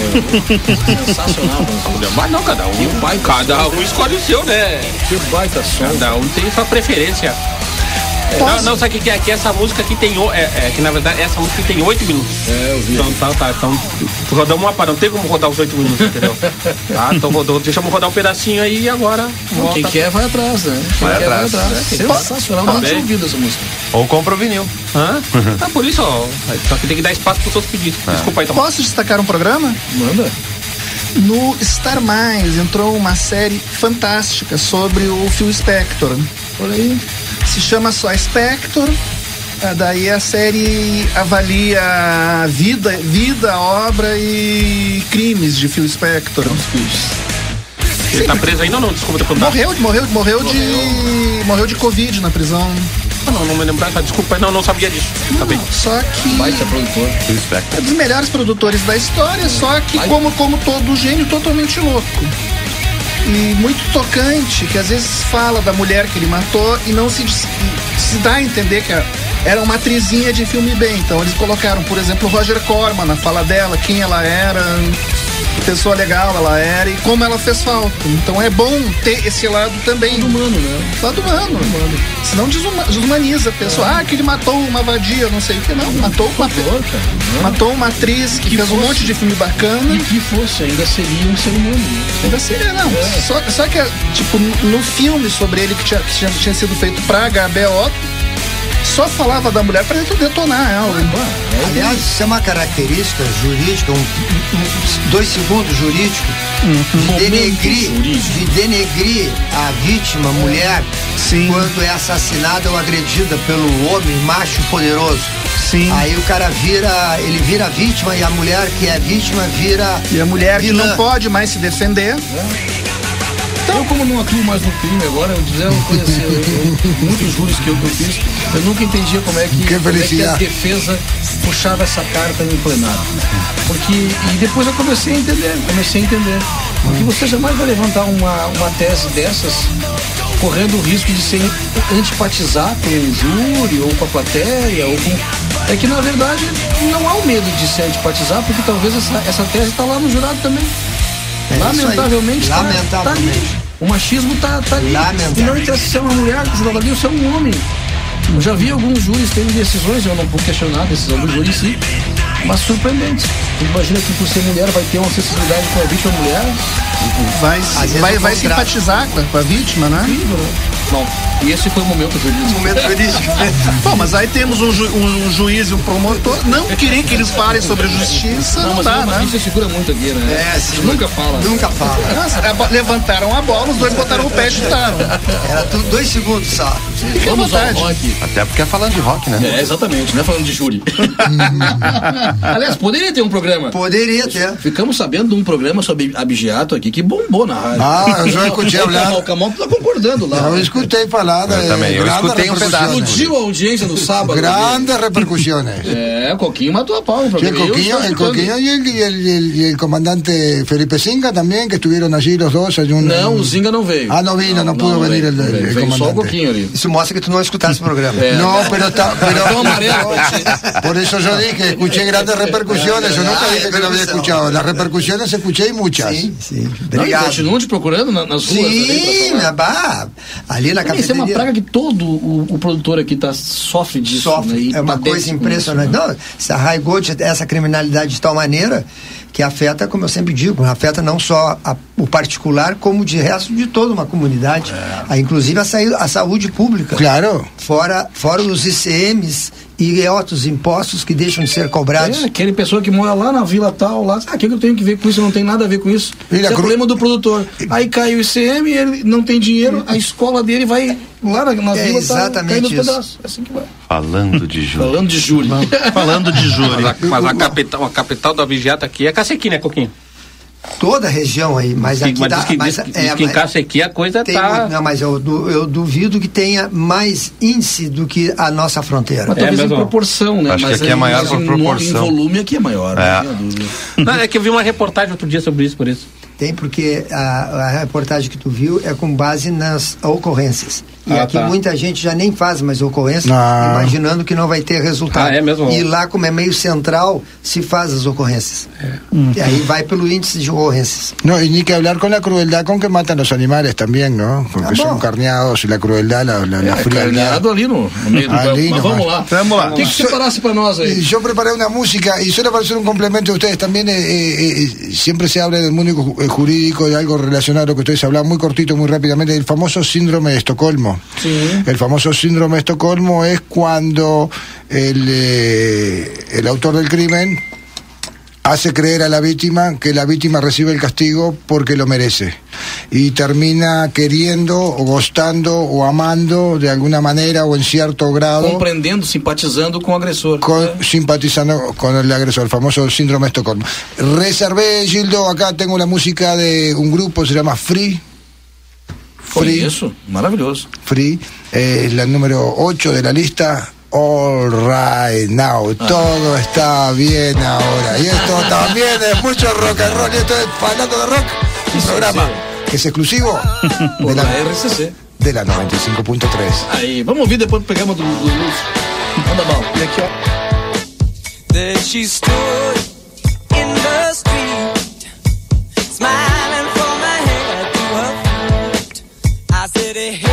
S2: Sensacional, Ranzinho.
S6: Mas não, cada um. Cada um escolhe o seu, né?
S2: Que baita som.
S6: Cada um tem sua preferência. Não, não, sabe o que que é? Que essa música aqui tem. o- É, é, que na verdade essa música tem oito minutos.
S2: É, eu vi.
S6: Então tá, tá. Então rodamos uma para, não tem como rodar os oito minutos, entendeu? Tá, então rodou, deixamos rodar um pedacinho aí e agora. volta.
S2: Quem quer vai atrás, né? Quem
S4: Vai
S2: quer
S4: atrás.
S2: vai atrás. Sensacional. Não tinha ouvido essa música.
S4: Ou compra o vinil.
S6: Hã? Ah, por isso, ó. Só que tem que dar espaço pros outros pedidos. Desculpa aí, então.
S5: Posso destacar um programa?
S2: Manda.
S5: No Star Mais entrou uma série fantástica sobre o Phil Spector.
S2: Olha aí.
S5: Se chama só Spector. Ah, Daí a série avalia a vida, vida, obra e crimes de Phil Spector.
S6: Ele tá preso ainda ou não? Desculpa te perguntar.
S5: Morreu, morreu, morreu de. Morreu de Covid na prisão.
S6: Ah, não, não me lembrar, tá, desculpa, não, não sabia disso. Tá bem.
S5: Só que.
S2: Baita produtor.
S5: É dos melhores produtores da história, só que como, como todo gênio, totalmente louco. E muito tocante, que às vezes fala da mulher que ele matou e não se, se dá a entender que era uma atrizinha de filme bem. Então eles colocaram, por exemplo, Roger Corman na fala dela, quem ela era, pessoa legal ela era e como ela fez falta. Então é bom ter esse lado também. Lado
S2: humano, né?
S5: Lado humano. Senão desuma- desumaniza a pessoa. Ah, que ele matou uma vadia, não sei o que. Não, matou uma Matou uma atriz que, fez um monte de filme bacana.
S2: E que fosse, ainda seria um ser humano. né?
S5: Ainda seria, não. Só, só que, tipo, no no filme sobre ele que tinha, que tinha, tinha sido feito pra HBO, só falava da mulher pra detonar ela.
S3: Aliás, isso é uma característica jurídica, um, um- um- dois segundos jurídicos, de, denegrir, de denegrir a vítima, mulher, quando é assassinada ou agredida pelo homem macho poderoso.
S5: Sim.
S3: Aí o cara vira, ele vira vítima e a mulher que é vítima vira.
S5: E a mulher que
S3: vilã.
S5: não pode mais se defender.
S2: Então, eu como não atuo mais no crime agora, eu dizer coisa assim, eu- eu- muitos juros que eu, que eu fiz, eu nunca entendia como é que,
S7: Que
S2: como é que a defesa puxava essa carta em plenário. Porque, e depois eu comecei a entender, comecei a entender. Porque você jamais vai levantar uma, uma tese dessas correndo o risco de ser antipatizar com o júri ou com a plateia ou com... É que na verdade não há o medo de se antipatizar, porque talvez essa, essa tese está lá no jurado também.
S3: É.
S2: Lamentavelmente, tá-
S3: Lamentavelmente.
S2: Tá ali. O machismo tá, tá ali. E não interessa se é uma mulher, se ela ali, ou se é um homem. Eu já vi alguns júris terem decisões, eu não vou questionar a decisão do júri em si, mas surpreendentes. Tu Imagina que por ser mulher vai ter uma sensibilidade com a vítima mulher.
S5: Vai, vai,
S3: o
S5: vai simpatizar com a, vítima, né?
S2: Incrível? Bom, e esse foi o momento jurídico.
S3: Momento jurídico.
S5: Mas aí temos um, ju- um juiz e um promotor. Não querer que eles falem sobre justiça, não,
S2: mas
S5: dá,
S2: o
S5: né?
S2: Isso segura muito aqui, né?
S3: É, sim.
S2: Nunca fala.
S3: Nunca fala.
S5: Nossa, a bo- levantaram a bola, os dois botaram o pé e chutaram.
S3: Era tudo dois segundos só.
S5: Fica à
S2: Vamos ao
S5: vontade.
S2: rock.
S4: Até porque é falando de rock, né?
S2: É, exatamente, não é falando de júri. Aliás, poderia ter um programa.
S3: Poderia ter.
S2: Ficamos sabendo de um programa sobre abigeato aqui que bombou na rádio.
S7: Ah, eu já escutei
S2: O. Camal- O Camal tá concordando lá.
S7: Eu escutei falar de
S4: Eu também, eu escutei um pedaço.
S2: Explodiu a audiência no sábado.
S7: Grandes repercusiones.
S2: É, o Coquinho matou a pau.
S7: Sí, el Coquillo, el Coquillo y el, y el- y el- y el comandante Felipe Singa también, que estuvieron allí los dos. un-
S2: Não, o Zinga não veio.
S7: Ah, no vino, no pudo venir
S2: veio,
S7: el-
S2: não
S7: el-
S2: veio. Veio só o
S7: comandante.
S2: Coquinho ali.
S3: Isso mostra que tu não escutasse o programa.
S2: É.
S7: No, pero está. Pero, por eso yo dije, escuché grandes repercusiones. Yo nunca dije que lo había escuchado. Las repercusiones escuché y muchas.
S3: Sim, sim.
S2: Não, e
S3: Obrigado.
S2: continuam te procurando na- nas ruas. ali
S3: Sim,
S2: falar.
S3: na bah, ali na
S2: Isso é uma
S3: cafeteria.
S2: praga que todo o, o produtor aqui tá, sofre disso.
S3: sofre.
S2: né,
S3: É uma coisa impressionante. Não, se arraigou de- essa criminalidade de tal maneira que afeta, como eu sempre digo, afeta não só a- o particular, como de resto de toda uma comunidade. A, inclusive a, a saúde pública.
S7: Claro.
S3: Fora, fora os ICMs e outros impostos que deixam de ser cobrados.
S2: É, aquele pessoa que mora lá na vila tal, lá, ah, o que que eu tenho que ver com isso? Não tem nada a ver com isso.
S7: Ele
S2: Isso é problema do produtor. Aí cai o ICM, ele não tem dinheiro, a escola dele vai lá na, na
S3: É
S2: vila, tá
S3: exatamente
S2: caindo aos
S3: isso.
S2: É assim que vai.
S4: Falando de júri.
S2: Falando de júri.
S5: Falando de júri.
S6: Mas a, mas a capital, a capital da Vigiata aqui é Cacequi, né, Coquinho?
S3: Toda a região aí, mas aqui
S6: mas
S3: dá.
S6: que,
S3: mas,
S6: diz, que-
S3: é,
S6: diz que em
S3: mas-
S6: Cacequi a coisa
S3: tem
S6: tá...
S3: não, mas eu, eu duvido que tenha mais índice do que a nossa fronteira.
S2: Mas
S6: É
S2: talvez em
S6: mesmo.
S2: proporção, né?
S4: Acho que
S2: mas
S4: aqui é maior por
S2: em,
S4: proporção.
S2: Em volume aqui é maior,
S4: É.
S2: não tenha dúvida.
S6: Não, é que eu vi uma reportagem outro dia sobre isso, por isso.
S3: Tem porque a, a reportagem que tu viu é com base nas ocorrências. E
S6: Ah,
S3: aqui
S6: tá.
S3: muita gente já nem faz mais ocorrência,
S7: Ah.
S3: imaginando que não vai ter resultado.
S6: Ah, é mesmo?
S3: E lá, como é meio central, se faz as ocorrências. E aí vai pelo índice de ocorrências.
S7: No, y ni que hablar con la crueldad con que matan los animales también, ¿no? Con que
S3: Ah, bom.
S7: carneados y la crueldad, la, la, la
S2: É, carneado ali no, no meio do
S7: Ali.
S2: Mas vamos lá.
S5: Vamos lá.
S2: O que, que você parasse pra nós aí?
S7: Yo preparé una música y solo para hacer un complemento eh, eh, eh, siempre se habla del mundo eh, jurídico, de algo relacionado a lo que ustedes hablan muy cortito, muy rápidamente, del famoso síndrome de Estocolmo. El famoso síndrome de Estocolmo es cuando el, eh, el autor del crimen hace creer a la víctima que la víctima recibe el castigo porque lo merece y termina queriendo o gustando o amando de alguna manera o en cierto grado
S2: Compreendendo, simpatizando com o agressor.
S7: con- simpatizando con el agresor, el famoso síndrome de Estocolmo. Reservé, Gildo, acá tengo la música de un grupo, se llama Free. Free,
S2: isso, maravilhoso.
S7: Free, eh, es la número 8 de la lista. All right now, todo está bien ahora. Y esto también es mucho rock and roll. Y esto es hablando de rock, un programa que es exclusivo de
S2: da
S7: la,
S2: RCC.
S7: de la 95.3.
S2: Aí, vamos do programa do, do Luz.
S7: Y aquí,
S8: There she stood I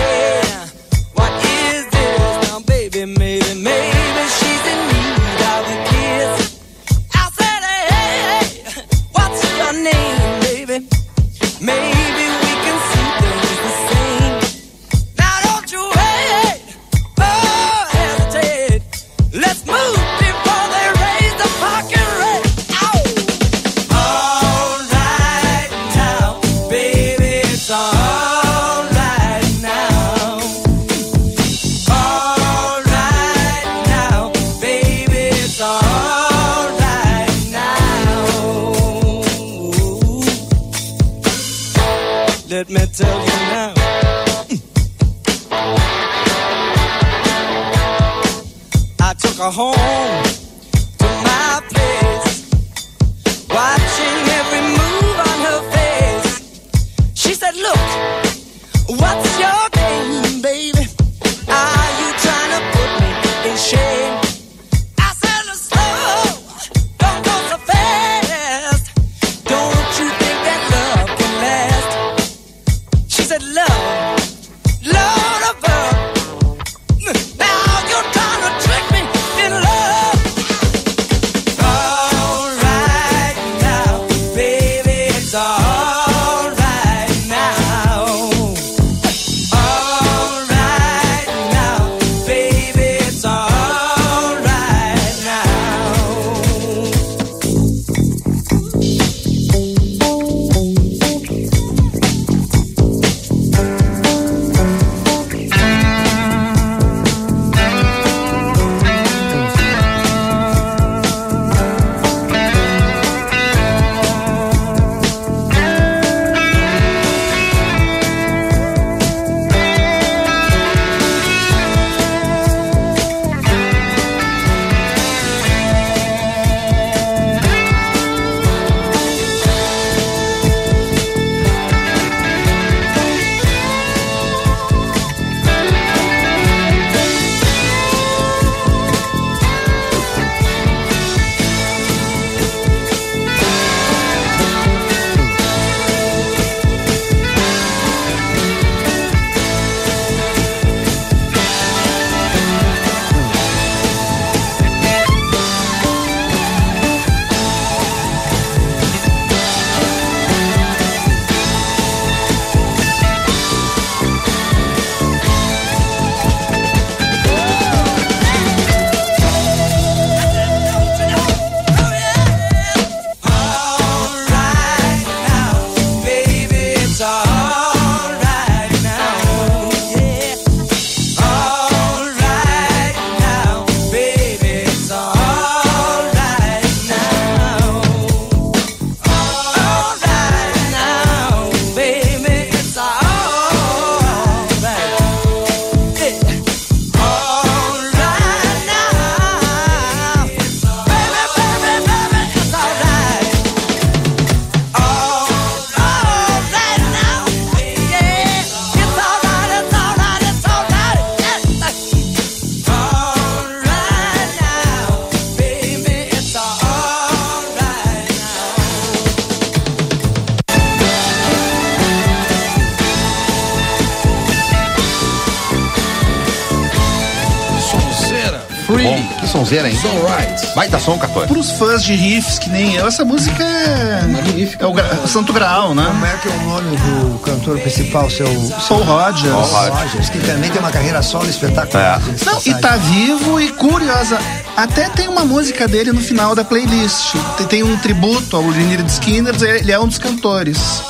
S4: som, 14.
S5: Pros fãs de riffs que nem eu, essa música é.
S2: Magnífica.
S5: É o, gra- o Santo Graal, né?
S3: Como é que é o nome do cantor principal, seu
S5: Paul Rogers.
S4: Paul Rogers.
S3: Que também tem uma carreira solo espetacular.
S4: É.
S5: Não, e tá vivo e curiosa. Até tem uma música dele no final da playlist. Tem, um tributo ao Lynyrd Skynyrd, ele é um dos cantores.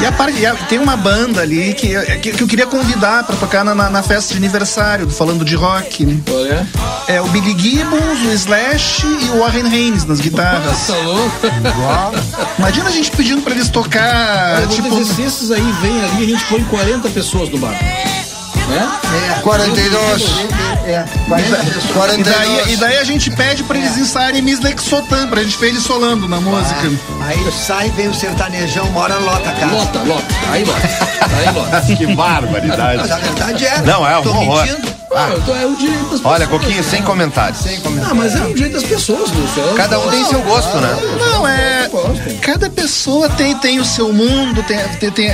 S5: E, a parte, e a- tem uma banda ali que, que, que eu queria convidar pra tocar na, na- na festa de aniversário, do falando de rock.
S2: Olha.
S5: É o Billy Gibbons, o Slash e o Warren Haynes nas guitarras.
S2: Tá louco?
S5: Imagina a gente pedindo pra eles tocar,
S2: Tipo,
S5: tipo.
S2: se esses aí vêm ali, a gente põe 40 pessoas no bar. Né?
S3: É,
S7: 42.
S3: É, 40 pessoas.
S5: E
S7: 42.
S5: daí, e daí a gente pede pra eles ensaiarem Miss Lexotan, pra gente ver eles solando na música.
S3: Aí sai, vem o sertanejão, uma hora lota a casa.
S2: Lota, lota. Aí lota. Aí lota.
S4: que barbaridade.
S3: Mas a verdade é.
S4: Não, é um
S3: Tô
S4: horror.
S3: mentindo.
S2: Ah, então é o direito das pessoas.
S4: Olha, Coquinho, sem comentários.
S2: Ah, mas é o direito das pessoas, Lúcio. Eu
S4: Cada um tem seu gosto, né?
S5: Não, é. Cada pessoa tem, tem o seu mundo, tem, tem, tem-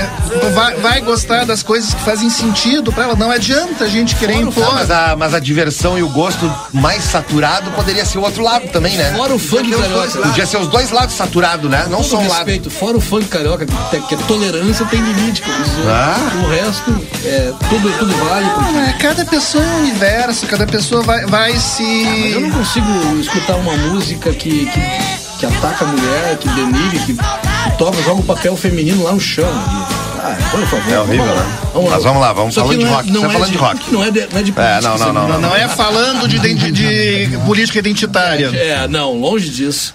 S5: vai, vai gostar das coisas que fazem sentido pra ela. Não adianta a gente querer impor.
S4: Não, mas, a, mas a diversão e o gosto mais saturado poderia ser o outro lado também, né?
S2: Fora o funk carioca.
S4: Podia ser os dois lados saturados, né? Não só um lado.
S2: respeito, fora o funk carioca, que, tem- que é tolerância tem limite.
S4: Ah.
S2: O resto, é, tudo, tudo vale. porque-
S5: Não, é, cada pessoa é um universo, cada pessoa vai, vai
S2: Mas eu não
S5: se.
S2: consigo escutar uma música que, que, que ataca a mulher, que denigre, que, que toma, joga o papel feminino lá no chão. Ah, por favor.
S4: É horrível,
S2: vamos lá,
S4: né? Mas vamos lá, vamos
S2: Isso aqui
S4: falando de
S2: não é-
S4: rock.
S2: não
S4: Você
S2: é
S4: tá falando de rock.
S2: Não é de, não é de
S4: É,
S2: política,
S4: não,
S2: isso
S4: não,
S2: aqui.
S4: não,
S5: Não é falando de, de, de política identitária.
S2: É, não, longe disso.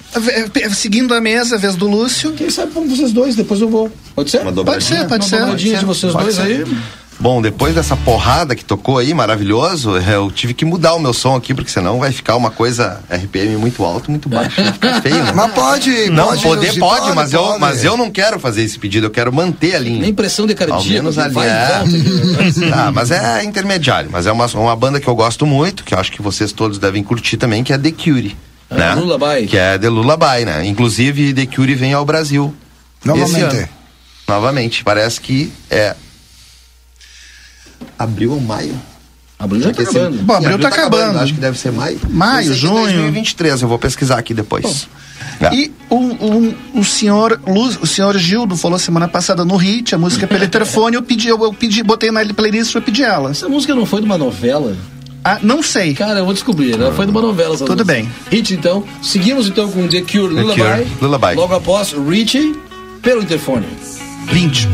S5: É, Seguindo a mesa, a vez do Lúcio.
S2: Quem sabe com vocês dois, depois eu vou. Pode ser?
S4: Uma
S5: Pode ser, pode
S2: Uma
S5: ser.
S2: dobradinha de vocês
S4: Pode
S2: dois
S4: ser.
S2: aí.
S4: Bom, depois dessa porrada que tocou aí, maravilhoso, eu tive que mudar o meu som aqui, porque senão vai ficar uma coisa RPM muito alto, muito baixo. Vai ficar feio, né?
S7: Mas pode,
S4: Não,
S7: pode,
S4: poder
S7: Lúcio,
S4: pode, mas, Eu,
S7: pode.
S4: mas eu não quero fazer esse pedido, eu quero manter a linha.
S2: Nem pressão de
S4: Ao
S2: cardíaco.
S4: menos ali
S2: vai
S4: é.
S2: volta.
S4: Ah, mas é intermediário. Mas é uma, uma banda que eu gosto muito, que eu acho que vocês todos devem curtir também, que é The Cure.
S2: Ah,
S4: né?
S2: Lullaby.
S4: Que é The Lullaby, né? Inclusive, The Cure vem ao Brasil. esse
S7: Novamente.
S4: ano. Novamente. Parece que é. Abril ou maio?
S2: Abril já tá
S4: Esse-
S2: acabando.
S5: Bom, abril tá acabando.
S4: Acho que deve ser maio.
S5: Maio,
S4: é
S5: junho.
S4: 2023, eu vou pesquisar aqui depois. É.
S5: E o, o, o senhor Lu- o senhor Gildo falou semana passada no Hit, a música pelo telefone, eu pedi, eu, eu pedi, botei na playlist pra pedir ela.
S2: Essa música não foi de uma novela?
S5: Ah, não sei.
S2: Cara, eu vou descobrir. Ela foi de uma novela. essa
S5: Tudo
S2: música.
S5: bem.
S2: Hit, então. Seguimos então com The Cure
S4: The
S2: Lullaby.
S4: Cure, Lullaby.
S2: Logo após Richie pelo interfone.
S5: 20.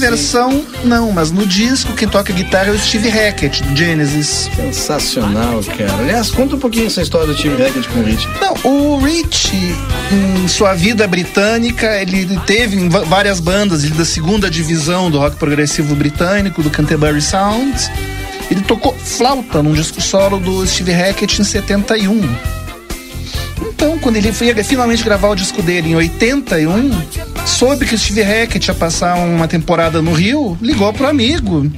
S5: Versão, não, mas no disco quem toca guitarra é o Steve Hackett, do Genesis.
S2: Sensacional, cara. Aliás, conta um pouquinho essa história do Steve Hackett com o Rich.
S5: Não, o Rich, em sua vida britânica, ele teve várias bandas ele da segunda divisão do rock progressivo britânico, do Canterbury Sound. Ele tocou flauta num disco solo do Steve Hackett em 71. Então, quando ele foi finalmente gravar o disco dele em 81, soube que o Steve Hackett ia passar uma temporada no Rio, ligou pro amigo.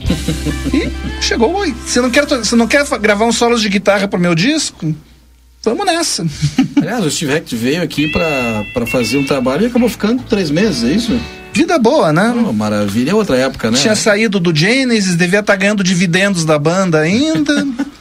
S5: E chegou, oi, você não quer, você não quer gravar uns solos de guitarra pro meu disco? Vamos nessa.
S2: Aliás, o Steve Hackett veio aqui pra, pra fazer um trabalho e acabou ficando três meses, é isso?
S5: Vida boa, né?
S2: Oh, maravilha. É outra época, né?
S5: Tinha saído do Genesis, devia estar ganhando dividendos da banda ainda.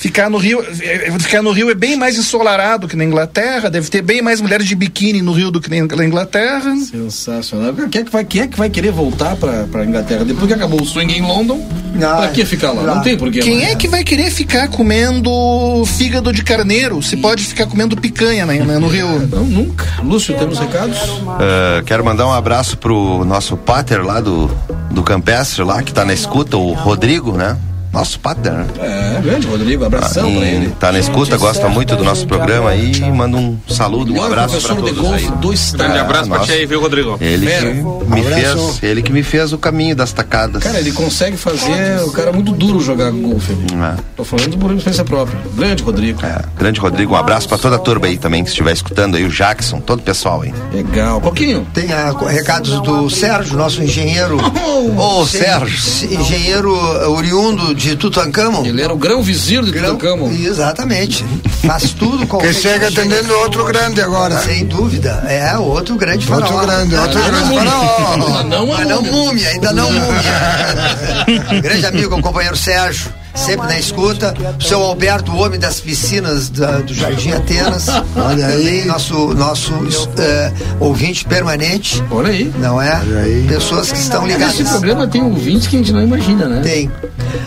S5: Ficar no Rio, eh, ficar no Rio é bem mais ensolarado que na Inglaterra, deve ter bem mais mulheres de biquíni no Rio do que na Inglaterra.
S2: Sensacional. Quem é que vai, quem é que vai querer voltar pra, pra Inglaterra? Depois que acabou o swing em London, pra que ficar lá? Não tem porquê.
S5: Quem
S2: mais.
S5: é que vai querer ficar comendo fígado de carneiro? Se pode ficar comendo picanha né, né, no Rio.
S2: Não, nunca. Lúcio, temos recados?
S4: Ah, quero mandar um abraço pro nosso pater lá do, do Campestre lá, que tá na escuta, o Rodrigo, né? Nosso né?
S2: É, grande Rodrigo, abração pra
S4: E
S2: ele.
S4: tá na escuta, gosta muito do nosso programa aí. Manda um saludo, um abraço pra
S2: professor de
S4: todos aí.
S2: golfe do estado.
S6: Grande abraço pra
S4: nossa.
S6: ti aí, viu, Rodrigo?
S4: Ele que me
S7: Abraço.
S4: fez, ele que me fez o caminho das tacadas.
S2: Cara, ele consegue fazer o cara muito duro jogar golfe.
S4: É.
S2: Tô falando por experiência própria. Grande Rodrigo.
S4: É, grande Rodrigo, um abraço pra toda a turma aí também que estiver escutando aí, o Jackson, todo o pessoal aí.
S2: Legal. Pouquinho.
S3: Tem ah, recados do Sérgio, nosso engenheiro.
S4: Ô,
S3: Sim,
S4: Sérgio.
S3: Engenheiro oriundo de Tutancâmon.
S2: Ele era o grão vizir de
S3: Grão-
S2: Tutancâmon.
S3: Exatamente. Faz tudo com
S7: Que chega atendendo outro grande agora.
S3: Sem dúvida. É outro grande faraó.
S7: Outro grande, outro
S3: Ah,
S7: grande faraó.
S2: Não,
S3: Mas não múmia, ainda não múmia. grande amigo, o companheiro Sérgio. Sempre na escuta. O seu Alberto, o homem das piscinas da- do Jardim Atenas.
S7: Olha aí.
S3: Nosso, nosso eh, ouvinte permanente.
S2: Olha aí.
S3: Não é?
S7: aí.
S3: Pessoas que estão
S2: Esse
S3: ligadas.
S2: programa tem ouvintes que a gente não imagina, né?
S3: Tem.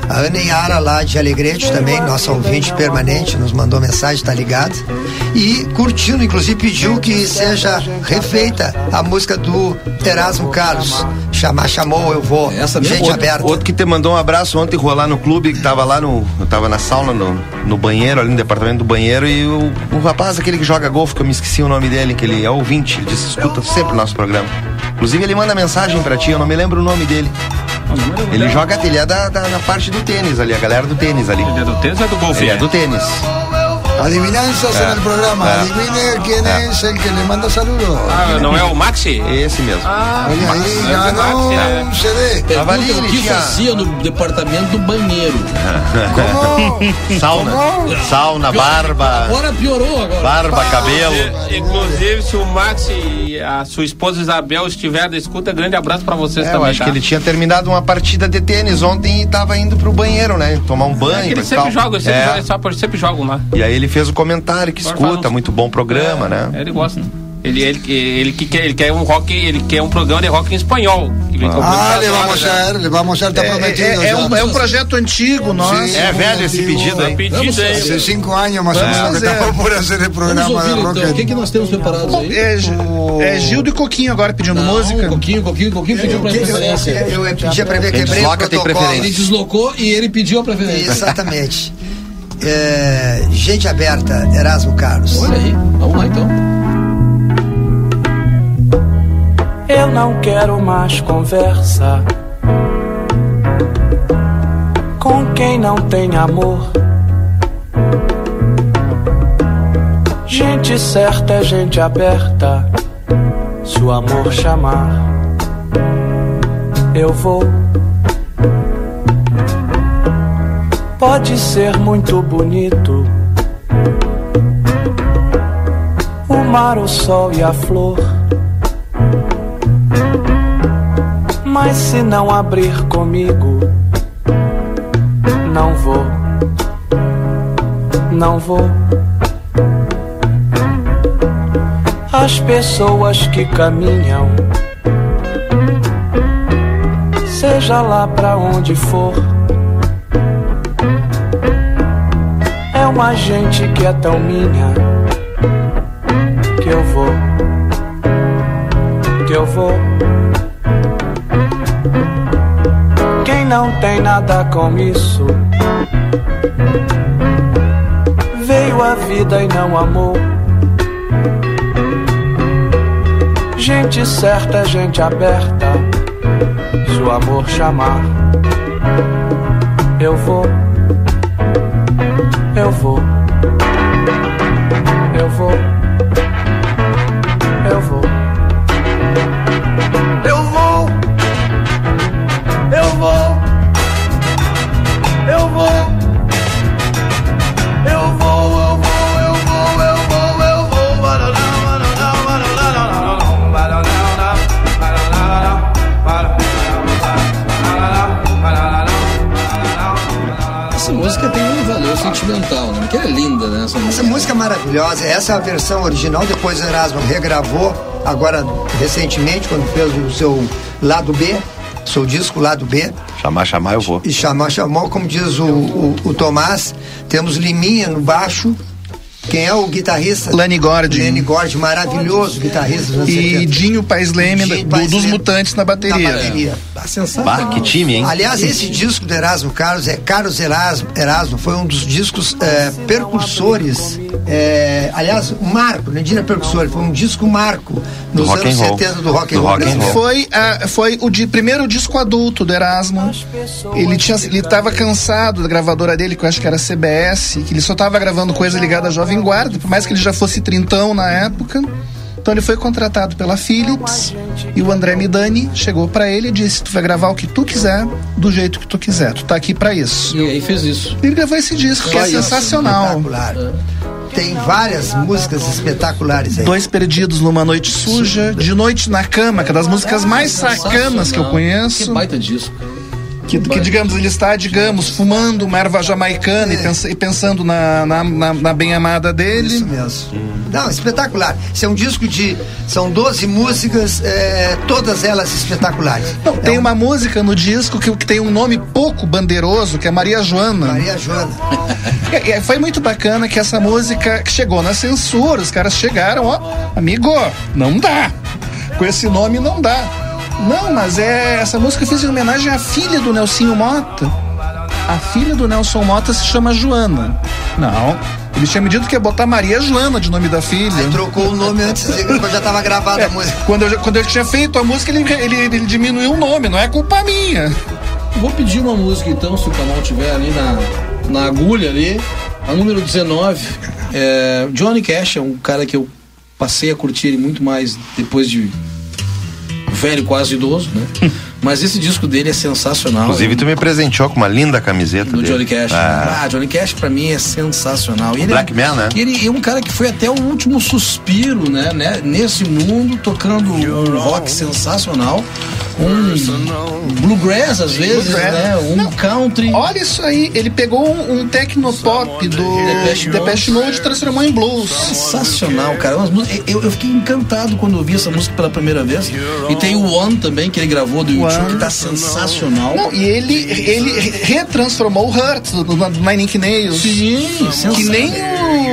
S3: A Ana Yara lá de Alegrete também, nossa ouvinte permanente, nos mandou mensagem, tá ligado? E curtindo, inclusive pediu que seja refeita a música do Erasmo Carlos. Chamar, chamou, eu vou.
S2: Essa mesmo?
S3: Gente aberta.
S4: Outro que te mandou um abraço ontem rolar no clube, que tava lá no. Eu tava na sauna, no, no banheiro, ali no departamento do banheiro, e o, o rapaz, aquele que joga golfe, que eu me esqueci o nome dele, que ele é ouvinte, ele disse, escuta sempre o nosso programa. Inclusive ele manda mensagem pra ti, eu não me lembro o nome dele. Ele joga, ele é da, da, da parte do tênis ali, a galera do tênis ali.
S6: Ele é do tênis ou é do golfe?
S4: Ele é do tênis.
S7: Adivinanzas en el programa.
S4: Ah.
S7: Adivine quién es el que le manda saludos.
S6: Ah, não é o Maxi?
S4: Esse mesmo.
S7: Oye, ahí
S6: Max,
S7: ganó
S6: Max, é.
S7: un CD.
S2: Pergunta o
S4: ele
S2: que fazia no departamento do banheiro.
S7: ¿Cómo?
S4: Sauna. Sauna, barba.
S2: Agora piorou agora.
S4: Barba, cabelo.
S6: Inclusive, se o Max e a sua esposa Isabel estiver da escuta, grande abraço pra vocês
S4: É, eu
S6: também.
S4: acho
S6: tá?
S4: que ele tinha terminado uma partida de tênis ontem e tava indo pro banheiro, né? Tomar um banho.
S6: É que eles
S4: e
S6: sempre
S4: tal.
S6: eles sempre,
S4: É.
S6: só por- sempre jogam lá.
S4: E aí ele fez o comentário que
S6: Agora
S4: escuta,
S6: uns-
S4: muito bom programa,
S6: É,
S4: né?
S6: Ele gosta. Ele, ele, ele, que quer, ele quer um rock, ele quer um programa de rock em espanhol. Ele
S7: Ah,
S6: programa
S7: le
S6: de
S7: vamos
S6: rock,
S7: a ver, le vamos a ver, está
S5: É,
S7: prometido.
S5: é- é
S7: ya.
S5: um, é um projeto antigo, nosso.
S7: Sí,
S4: É velho esse pedido, hein?
S6: Pedido
S2: Vamos
S6: aí.
S7: Hace cinco años más o
S5: Vamos
S7: que
S5: hacer.
S7: estamos por hacer el
S2: Vamos
S7: programa
S2: ouvir
S7: de
S2: então. O que,
S7: rock.
S2: que nós temos preparados aí?
S5: É, Gi- é Gildo e Coquinho agora pedindo
S2: Não,
S5: música.
S2: Pouquinho, pouquinho, um pouquinho pediu pra preferência.
S3: Eu, eu pedi pra ver,
S4: Quem
S3: quebrei o
S4: desloca tem
S3: protocolo.
S2: Ele deslocou e ele pediu a preferência.
S3: Exatamente. É, gente aberta, Erasmo Carlos.
S2: Olha aí. Vamos lá então.
S9: Eu não quero mais conversa com quem não tem amor. Gente certa é gente aberta. Se o amor chamar, eu vou. Pode ser muito bonito o mar, o sol e a flor. Mas se não abrir comigo, não vou, não vou. As pessoas que caminham, seja lá pra onde for, é uma gente que é tão minha que eu vou, que eu vou. Não tem nada com isso, veio a vida e não amou. Gente certa gente aberta, se o amor chamar, eu vou, eu vou,
S3: maravilhosa. Essa é a versão original. Depois o Erasmo regravou, agora recentemente, quando fez o seu lado B, seu disco lado B.
S4: Chamar, chamar, eu vou.
S3: E chamar, chamou, como diz o, o, o Tomás, temos Liminha no baixo. Quem é o guitarrista?
S5: Lenny Gordy.
S3: Lenny Gordy, maravilhoso guitarrista
S5: E
S3: 70.
S5: Dinho Paes Leme
S3: Dinho
S5: do-
S3: Paes
S5: dos
S3: Leme
S5: Mutantes na bateria.
S3: Na bateria. Ah, sensacional.
S4: Bah, que time, hein?
S3: Aliás, esse disco do Erasmo Carlos é Carlos Erasmo, Erasmo foi um dos discos é, percursores. é, aliás, um marco, não diria percursor, foi um disco marco nos
S4: rock
S3: anos
S4: and roll.
S3: 70 do rock and
S4: Do
S3: roll.
S4: rock and roll.
S5: Foi, a- foi o de, primeiro disco adulto do Erasmo. Ele tinha, ele estava cansado da gravadora dele, que eu acho que era CBS, que ele só estava gravando coisa ligada à Jovem Guarda, por mais que ele já fosse trintão na época. Então ele foi contratado pela Philips e o André Midani chegou pra ele e disse: "Tu vai gravar o que tu quiser, do jeito que tu quiser. Tu tá aqui pra isso".
S2: E aí fez isso.
S5: Ele gravou esse disco que é
S2: isso,
S5: sensacional.
S3: Espetacular. Tem várias músicas espetaculares aí.
S5: Dois Perdidos numa Noite Suja, De Noite na Cama, que é das músicas mais sacanas que eu
S2: Que
S5: conheço.
S2: baita disco.
S5: Que, que, digamos, ele está, digamos, fumando uma erva jamaicana e, pensa- e pensando na, na, na- na bem-amada dele.
S3: Isso mesmo. Não, espetacular. Isso é um disco de. São 12 músicas, é, todas elas espetaculares.
S5: Não,
S3: É
S5: tem
S3: um-
S5: uma música no disco que, que tem um nome pouco bandeiroso, que é Maria Joana.
S3: Maria Joana.
S5: E- e foi muito bacana que essa música chegou na censura, os caras chegaram, ó, amigo, não dá. Com esse nome não dá. Não, mas é essa música eu fiz em homenagem à filha do Nelsinho Mota. A filha do Nelson Mota se chama Joana. Não, ele tinha me dito que ia botar Maria Joana de nome da filha.
S3: Aí trocou o nome antes, depois já estava gravada
S5: É,
S3: a música.
S5: quando, eu, quando eu tinha feito a música, ele, ele, ele diminuiu o nome, não é culpa minha.
S2: Vou pedir uma música então, se o canal tiver ali na, na agulha ali. A número 19. É, Johnny Cash é um cara que eu passei a curtir ele muito mais depois de velho, quase idoso, né? Mas esse disco dele é sensacional.
S4: Inclusive, tu me presenteou com uma linda camiseta
S2: do
S4: dele.
S2: Johnny Cash.
S4: Ah,
S2: Ah, Johnny Cash pra mim é sensacional. E ele
S4: Black
S2: é,
S4: Man, né?
S2: Ele é um cara que foi até o último suspiro, né? né? Nesse mundo, tocando um rock sensacional. Um bluegrass, às vezes,
S5: Bluegrass.
S2: né? Um country.
S5: Olha isso aí, ele pegou um, um tecnopop do
S2: Depeche Mode.
S5: Depeche Mode e transformou em blues.
S2: Sensacional, cara. Eu, eu fiquei encantado quando eu vi essa música pela primeira vez. E tem o One também, que ele gravou do YouTube,
S5: One.
S2: que tá sensacional.
S5: Não, e ele, ele retransformou o Hurt do, do Nine Inch Nails.
S2: Sim,
S5: Que nem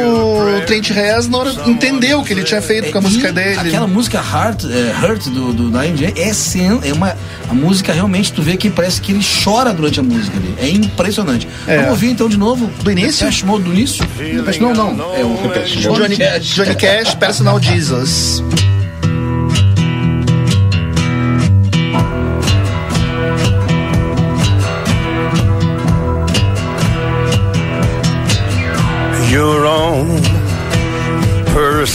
S5: o Trent Reznor entendeu o que ele tinha feito com a música
S2: E
S5: dele.
S2: Aquela música Heart, é, Hurt do, do Nine Inch é, sen, é uma a música realmente tu vê que parece que ele chora durante a música ali. É impressionante.
S5: É.
S2: Vamos ouvir então de novo
S5: Do início?
S2: Depeche Mode do início? Depeche, não, não. É o Depeche.
S5: Johnny, Johnny Cash, Personal Jesus.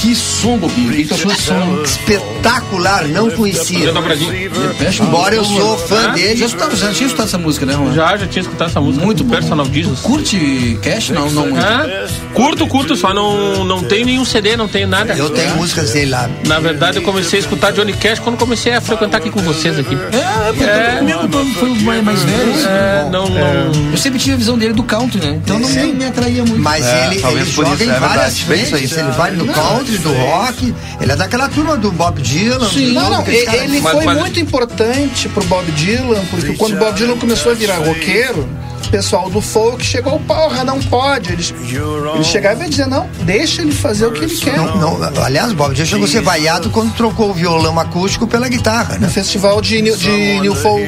S2: Que som, Bobinho. Achou desse som?
S3: Espetacular, não conhecia. Embora eu sou fã dele.
S2: Já, escutava, já tinha escutado essa música, né, Juan?
S6: Já, já tinha escutado essa música.
S2: Muito bom.
S6: Personal Jesus.
S2: Curte Cash? Não, não muito.
S6: É, curto, curto, só não, não tenho nenhum CD, não tenho nada.
S3: Eu tenho músicas dele lá.
S6: Na verdade, eu comecei a escutar Johnny Cash quando comecei a frequentar aqui com vocês aqui.
S2: É, porque
S6: É.
S2: comigo todo foi o mais, mais velho. assim.
S6: É, não, não.
S2: Eu sempre tive a visão dele do country, né? Então não me, me atraía muito.
S3: Mas
S4: É,
S3: ele,
S4: talvez
S3: ele joga
S4: isso,
S3: em
S4: é
S3: várias frentes. Ele vai no country, do rock. Ele é daquela turma do Bob Dylan.
S2: Sim.
S3: do-
S5: Não, não,
S3: aqueles
S5: e-
S3: caras-
S5: ele
S6: Mas-
S5: foi
S6: mas-
S5: muito importante pro Bob Dylan, porque quando o Bob Dylan começou a virar roqueiro, o pessoal do folk chegou, porra, não pode. Eles, ele chegava e dizia, não, deixa ele fazer o que ele quer.
S3: Não, não, aliás, Bob Dylan chegou a ser vaiado quando trocou o violão acústico pela guitarra,
S5: No
S3: né?
S5: festival de, New- de New Folk.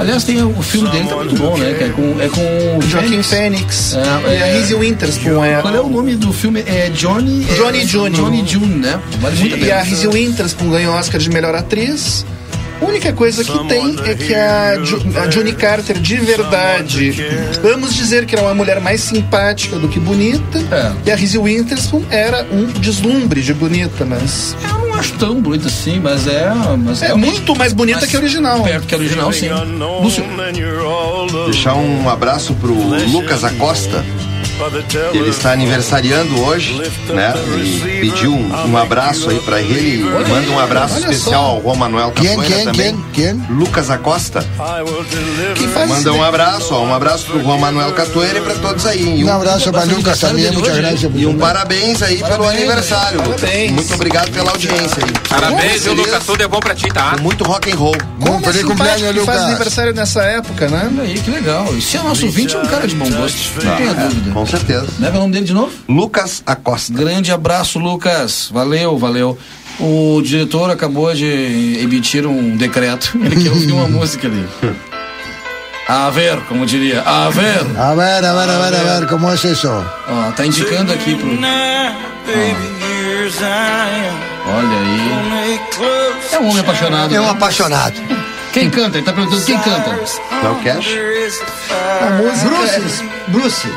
S2: Aliás, tem o filme dele, tá muito bom, né? Que é com, é com o
S5: Joaquim
S2: Fênix.
S5: Fênix
S2: É,
S5: e a
S2: é.
S5: Reese Witherspoon. É,
S2: Qual é o nome do filme? É Johnny... é,
S5: Johnny June.
S2: Johnny June, né? Vale muito a
S5: E a Reese Witherspoon ganhou Oscar de melhor atriz. A única coisa que tem é que a, Ju, a Johnny Carter, de verdade, vamos dizer que era uma mulher mais simpática do que bonita.
S2: É.
S5: E a Reese Witherspoon era um deslumbre de bonita, mas
S2: Eu não acho tão bonito assim, mas é... Mas
S5: é muito mais bonita que a original.
S2: Perto que a original, sim. Lúcio.
S4: Deixar um abraço pro Lucas Acosta. Ele está aniversariando hoje, né? E pediu um, um abraço aí pra ele. Manda um abraço
S5: Olha
S4: especial
S5: só.
S4: ao Juan Manuel
S7: Quem,
S4: Capoeira
S7: quem,
S4: também.
S7: quem, quem?
S4: Lucas Acosta.
S5: Quem faz
S4: Manda um abraço, ó, um abraço pro Juan Manuel Catoeira e pra todos aí. E
S7: Un
S4: um,
S7: abrazo para Lucas también, muchas gracias.
S4: e um parabéns aí pelo
S2: Parabéns,
S4: aniversário. Lucas.
S5: Parabéns.
S4: Muito obrigado pela audiência aí.
S6: Parabéns, viu, Lucas? Tudo é bom pra ti, tá?
S4: Muito rock and roll.
S5: Como é
S7: Feliz cumpleaños,
S5: que faz
S7: Lucas.
S5: aniversário nessa época, né?
S2: Olha aí, que legal. E se é nosso ouvinte, é um cara de bom gosto. Não tenha dúvida.
S4: Certeza.
S2: Leva o nome dele de novo?
S4: Lucas Acosta.
S2: Grande abraço, Lucas. Valeu, valeu. O diretor acabou de emitir um decreto. Ele quer ouvir uma música ali. A ver, como diria. A ver.
S7: A ver, a ver, a ver, a ver, ¿cómo es eso?
S2: Ó, tá indicando aqui pro. Olha aí. É um homem apaixonado.
S3: É um
S2: né?
S3: apaixonado.
S2: Quem canta? Ele tá perguntando quem canta.
S4: Não cash?
S5: A música,
S3: Bruce, Bruce.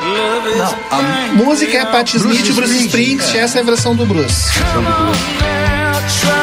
S2: Não, a
S5: música é Patti
S3: Bruce
S5: Smith e Bruce
S3: Springsteen,
S5: essa é a versão do Bruce. Essa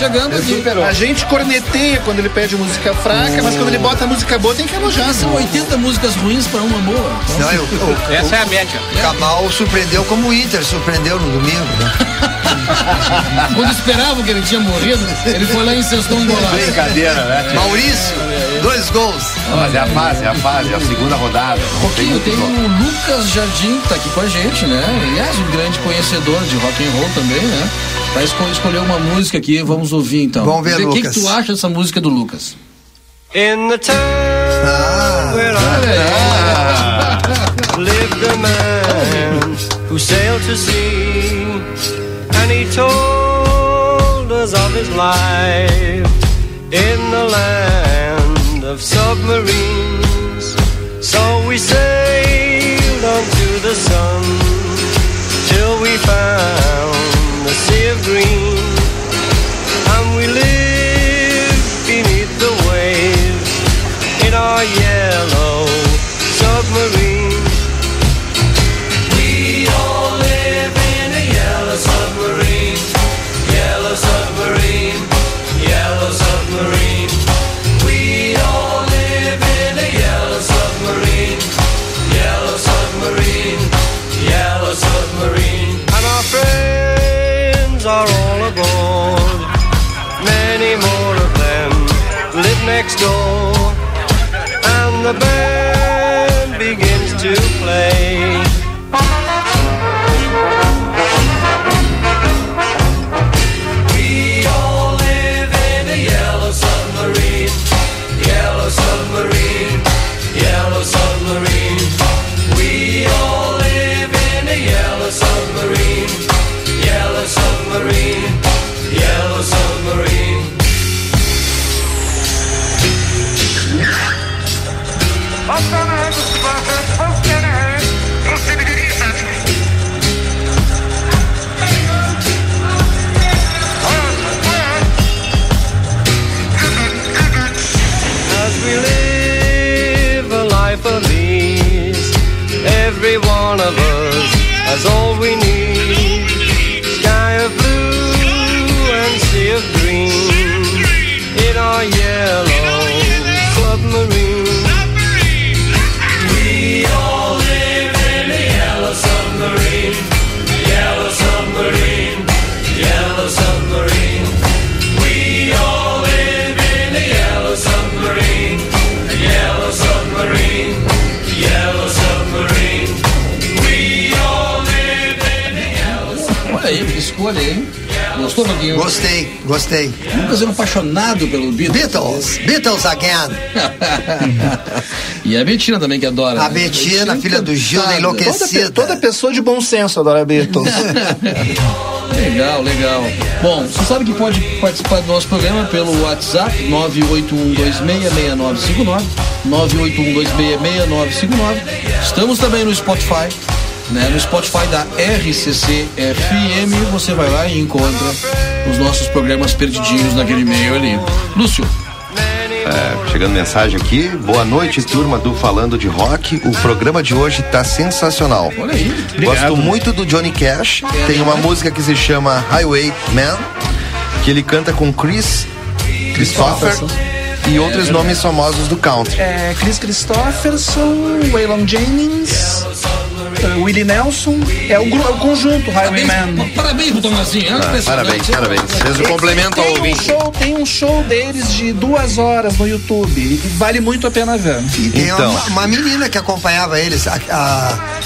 S2: chegando aqui.
S5: A gente corneteia quando ele pede música fraca, mas quando ele bota música boa tem que elogiar.
S2: São 80 músicas ruins pra uma boa.
S3: Não, eu, o,
S6: Essa é a média.
S3: o Kamal surpreendeu como o Inter surpreendeu no domingo, né?
S2: Quando esperavam que ele tinha morrido, ele foi lá e incestou um golaço.
S4: Brincadeira, né?
S3: Maurício, dois gols.
S4: Mas é a fase, é a fase, é a segunda rodada.
S2: Pouquinho, tem o Lucas Jardim que tá aqui com a gente, né? Aliás, um grande conhecedor de rock and roll também, né? Vai esco- escolher uma música aqui, vamos ouvir então.
S3: Vamos ver,
S2: O que, que
S3: Lucas.
S2: tu acha dessa música do Lucas?
S9: In the town
S3: Ah,
S9: where I lived a man who sailed to sea, he told us of his life in the land of submarines. So we sailed the band
S2: a Betina também, que adora.
S3: A
S2: né?
S3: Betina, filha do Gil, da
S2: encantada.
S5: Toda,
S3: enlouquecida.
S5: toda pessoa de bom senso adora Beatles.
S2: Legal, legal. Bom, você sabe que pode participar do nosso programa pelo WhatsApp 981266959, 981266959. Estamos também no Spotify, né? No Spotify da RCC FM, você vai lá e encontra os nossos programas perdidinhos naquele meio ali. Lúcio,
S4: É, chegando mensagem aqui. Boa noite, turma do Falando de Rock. O programa de hoje tá sensacional.
S2: olha aí.
S4: Gosto muito do Johnny Cash. Tem uma música que se chama Highway Man, que ele canta com Chris Christopher e outros nomes famosos do country.
S5: É, Chris Christopherson, Waylon Jennings, eh, Willie Nelson. É o, é o conjunto Highwayman.
S2: Parabéns pro Tomazinho. é
S4: Ah, parabéns, parabéns. Fez o complemento ao
S5: Tem um,
S4: ouvinte.
S5: show, tem um show deles de duas horas no YouTube. E vale muito a pena ver.
S3: E tem
S4: Então.
S3: uma, uma menina que acompanhava eles, a, a,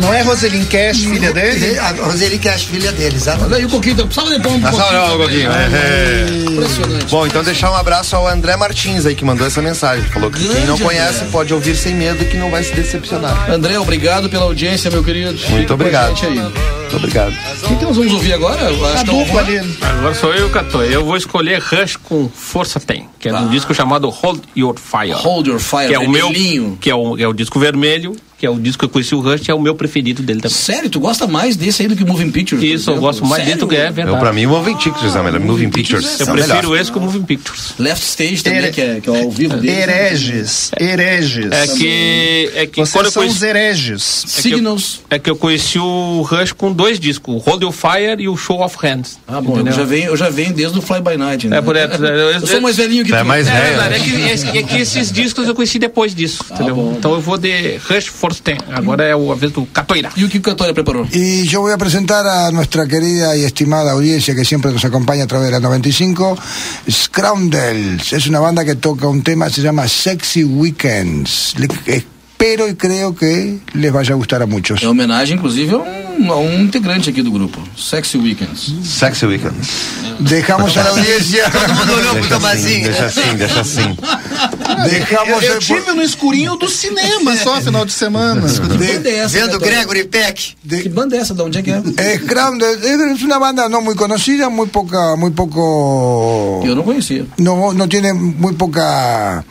S5: Não é Rosalind Cash, filha dele?
S3: a Roseli Cash, filha deles.
S2: Olha aí o Coquinho, precisava de pôr um
S4: Ah, só
S2: pouquinho
S4: olha o
S2: também.
S4: Coquinho. É.
S2: Impressionante.
S4: Bom, então deixar um abraço ao André Martins aí que mandou essa mensagem. Falou que quem não
S2: Grande
S4: conhece
S2: André.
S4: pode ouvir sem medo que não vai se decepcionar.
S2: André, obrigado pela audiência, meu querido. Fica com a
S4: obrigado.
S2: gente aí.
S4: Muito obrigado.
S2: O que, que nós vamos ouvir agora? Eu acho
S5: A
S2: que é um-
S5: dupla ali.
S6: Agora sou eu, Cato. Eu vou escolher Rush com Força Tem, que é um disco chamado Hold Your Fire.
S2: Hold Your Fire,
S6: que é o meu, que é o, é o disco vermelho que é o disco que eu conheci o Rush, é o meu preferido dele também.
S1: Sério, tu gosta mais desse aí do que Moving Pictures?
S6: Isso, eu gosto mais
S1: Sério?
S6: do que é verdade.
S4: Eu, pra mim, Moving Pictures é melhor. Moving Pictures.
S6: Eu
S4: é
S6: prefiro
S4: melhor.
S6: esse que o Moving Pictures.
S1: Left Stage também,
S5: Here-
S1: que, é, que é ao vivo dele.
S5: Hereges. Hereges.
S6: É que. É que quando
S5: Vocês
S6: eu
S5: são
S6: conheci,
S5: os hereges.
S6: é que eu-
S1: Signals.
S6: é que eu conheci o Rush com dois discos, o Hold Your Fire e o Show of Hands.
S1: Ah, bom, eu
S6: entendeu?
S1: já, venho, eu já venho desde o Fly By Night. Né?
S6: É, por é,
S1: Eu sou mais velhinho que
S4: É
S1: tu.
S4: mais
S6: É
S4: velho.
S6: verdade, é que, é, é que esses discos eu conheci depois disso, entendeu?
S1: bom.
S6: Então eu vou de Rush Force 10. Agora é o- a vez do Catoira.
S1: E o que o Cantória preparou?
S7: Y yo voy a presentar a nuestra querida y estimada audiencia que siempre nos acompaña a través de la 95, Scroundels. Es una banda que toca un tema, se llama Sexy Weekends. Le- espero y creo que les vaya a gustar a muchos.
S1: É homenagem, inclusive, a um, a um integrante aqui do grupo, Sexy Weekends.
S4: Sexy Weekends.
S7: Dejamos a la audiencia.
S3: Todo mundo olhou pro
S4: assim,
S3: Tomazinho.
S4: deixa assim, deixa assim.
S7: Dejamos
S5: Eu, eu tive no escurinho do cinema só final de semana.
S1: Que banda é essa?
S3: Vendo
S1: Cantória?
S3: Gregory Peck.
S1: Que banda é essa? De onde é que é?
S7: Eh, Scroundels es una banda no muy conocida, muy poca, muy poco.
S1: Eu não conhecia.
S7: no, no tiene muy poca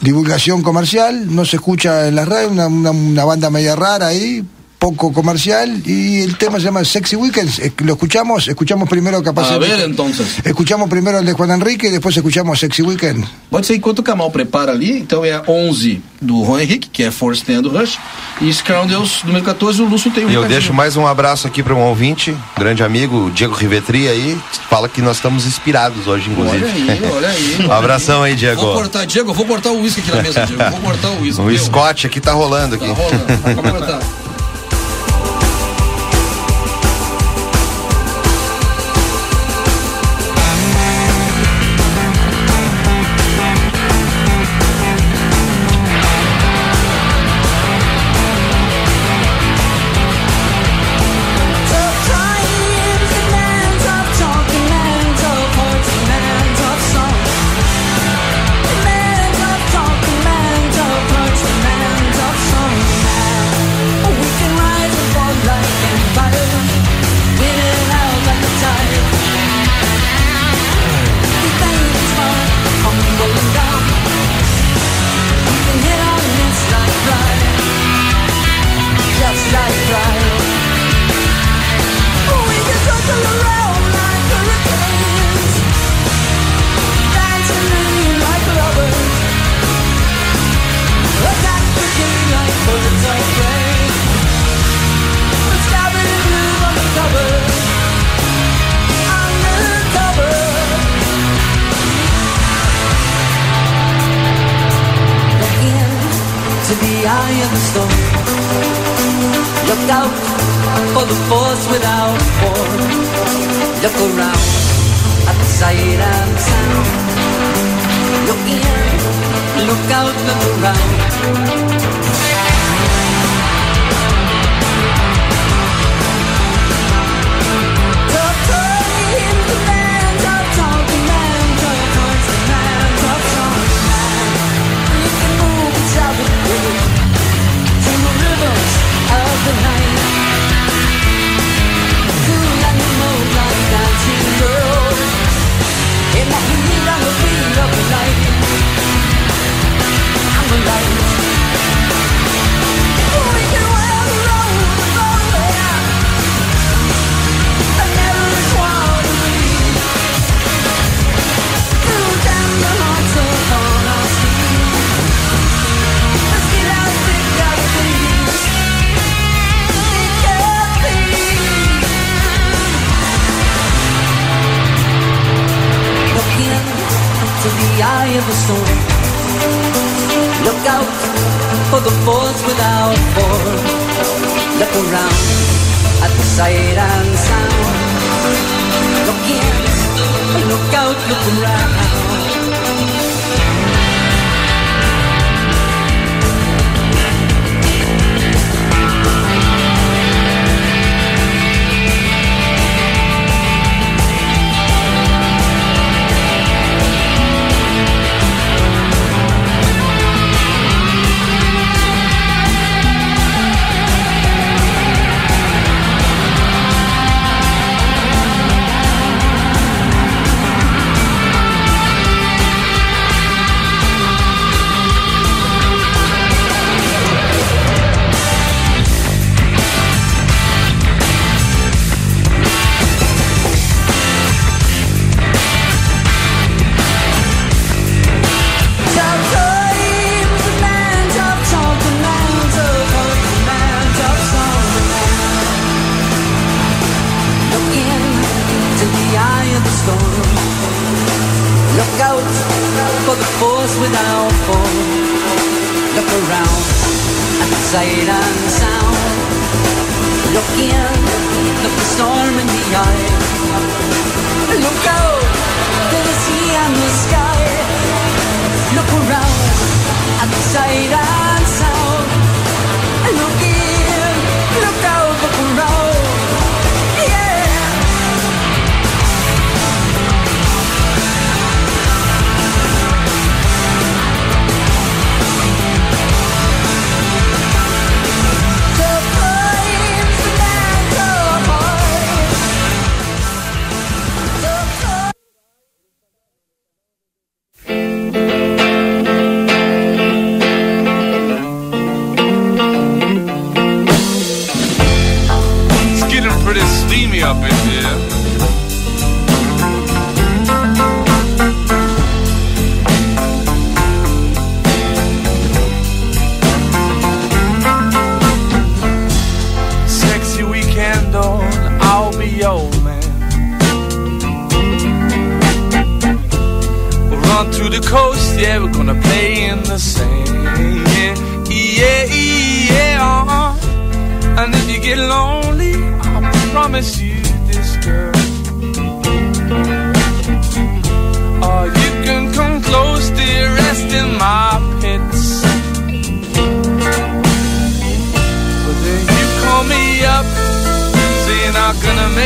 S7: divulgación comercial, no se escucha en las radios, una, una- una banda media rara ahí, poco comercial, y el tema se llama Sexy Weekends. Eh, Lo escuchamos, escuchamos primero capaz.
S1: A
S7: el-
S1: ver, entonces.
S7: Escuchamos primero el de Juan Enrique y después escuchamos Sexy Weekend.
S1: Pode ser enquanto o Kamal prepara ali, então é a 11 do Ron Henrique, que é Force 10 do Rush, e Scoundrels, número 14, o Lúcio tem um
S4: E eu deixo mais um abraço aqui para um ouvinte, grande amigo, Diego Rivetri aí, fala que nós estamos inspirados hoje, inclusive.
S1: Olha aí, olha aí.
S4: um abração aí, Diego.
S1: Vou cortar, Diego, vou cortar o uísque aqui na mesa, Diego. Vou cortar o uísque.
S4: O. Scott aqui tá rolando aqui.
S1: Tá rolando, vou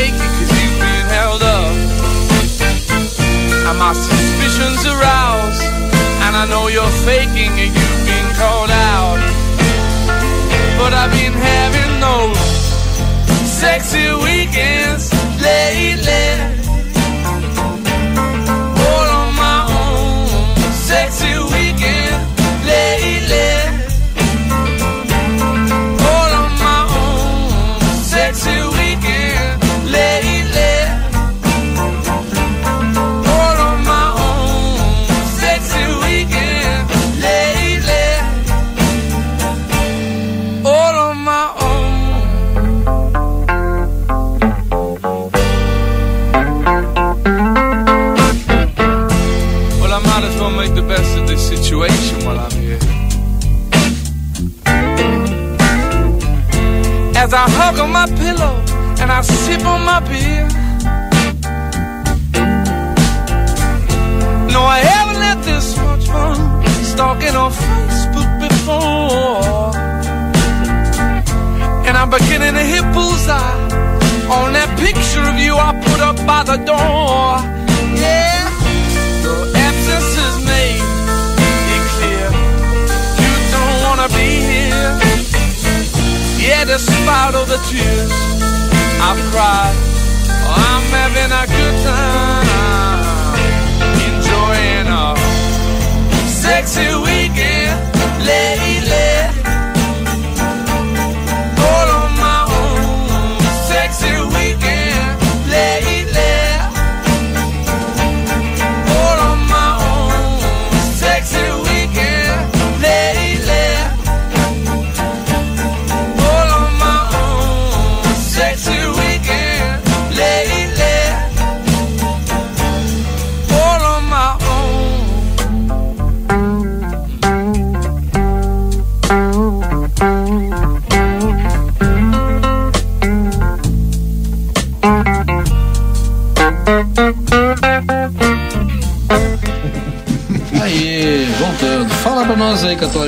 S10: make it cause you've been held up. And my suspicions aroused, and I know you're faking and you've been called out. But I've been having those sexy weekends lately. As I hug on my pillow and I sip on my beer. No, I haven't had this much fun stalking on Facebook before. And I'm beginning to hit bullseye on that picture of you I put up by the door. Yeah, despite all the tears. I've cried, oh, I'm having a good time, enjoying a sexy weekend. Lately.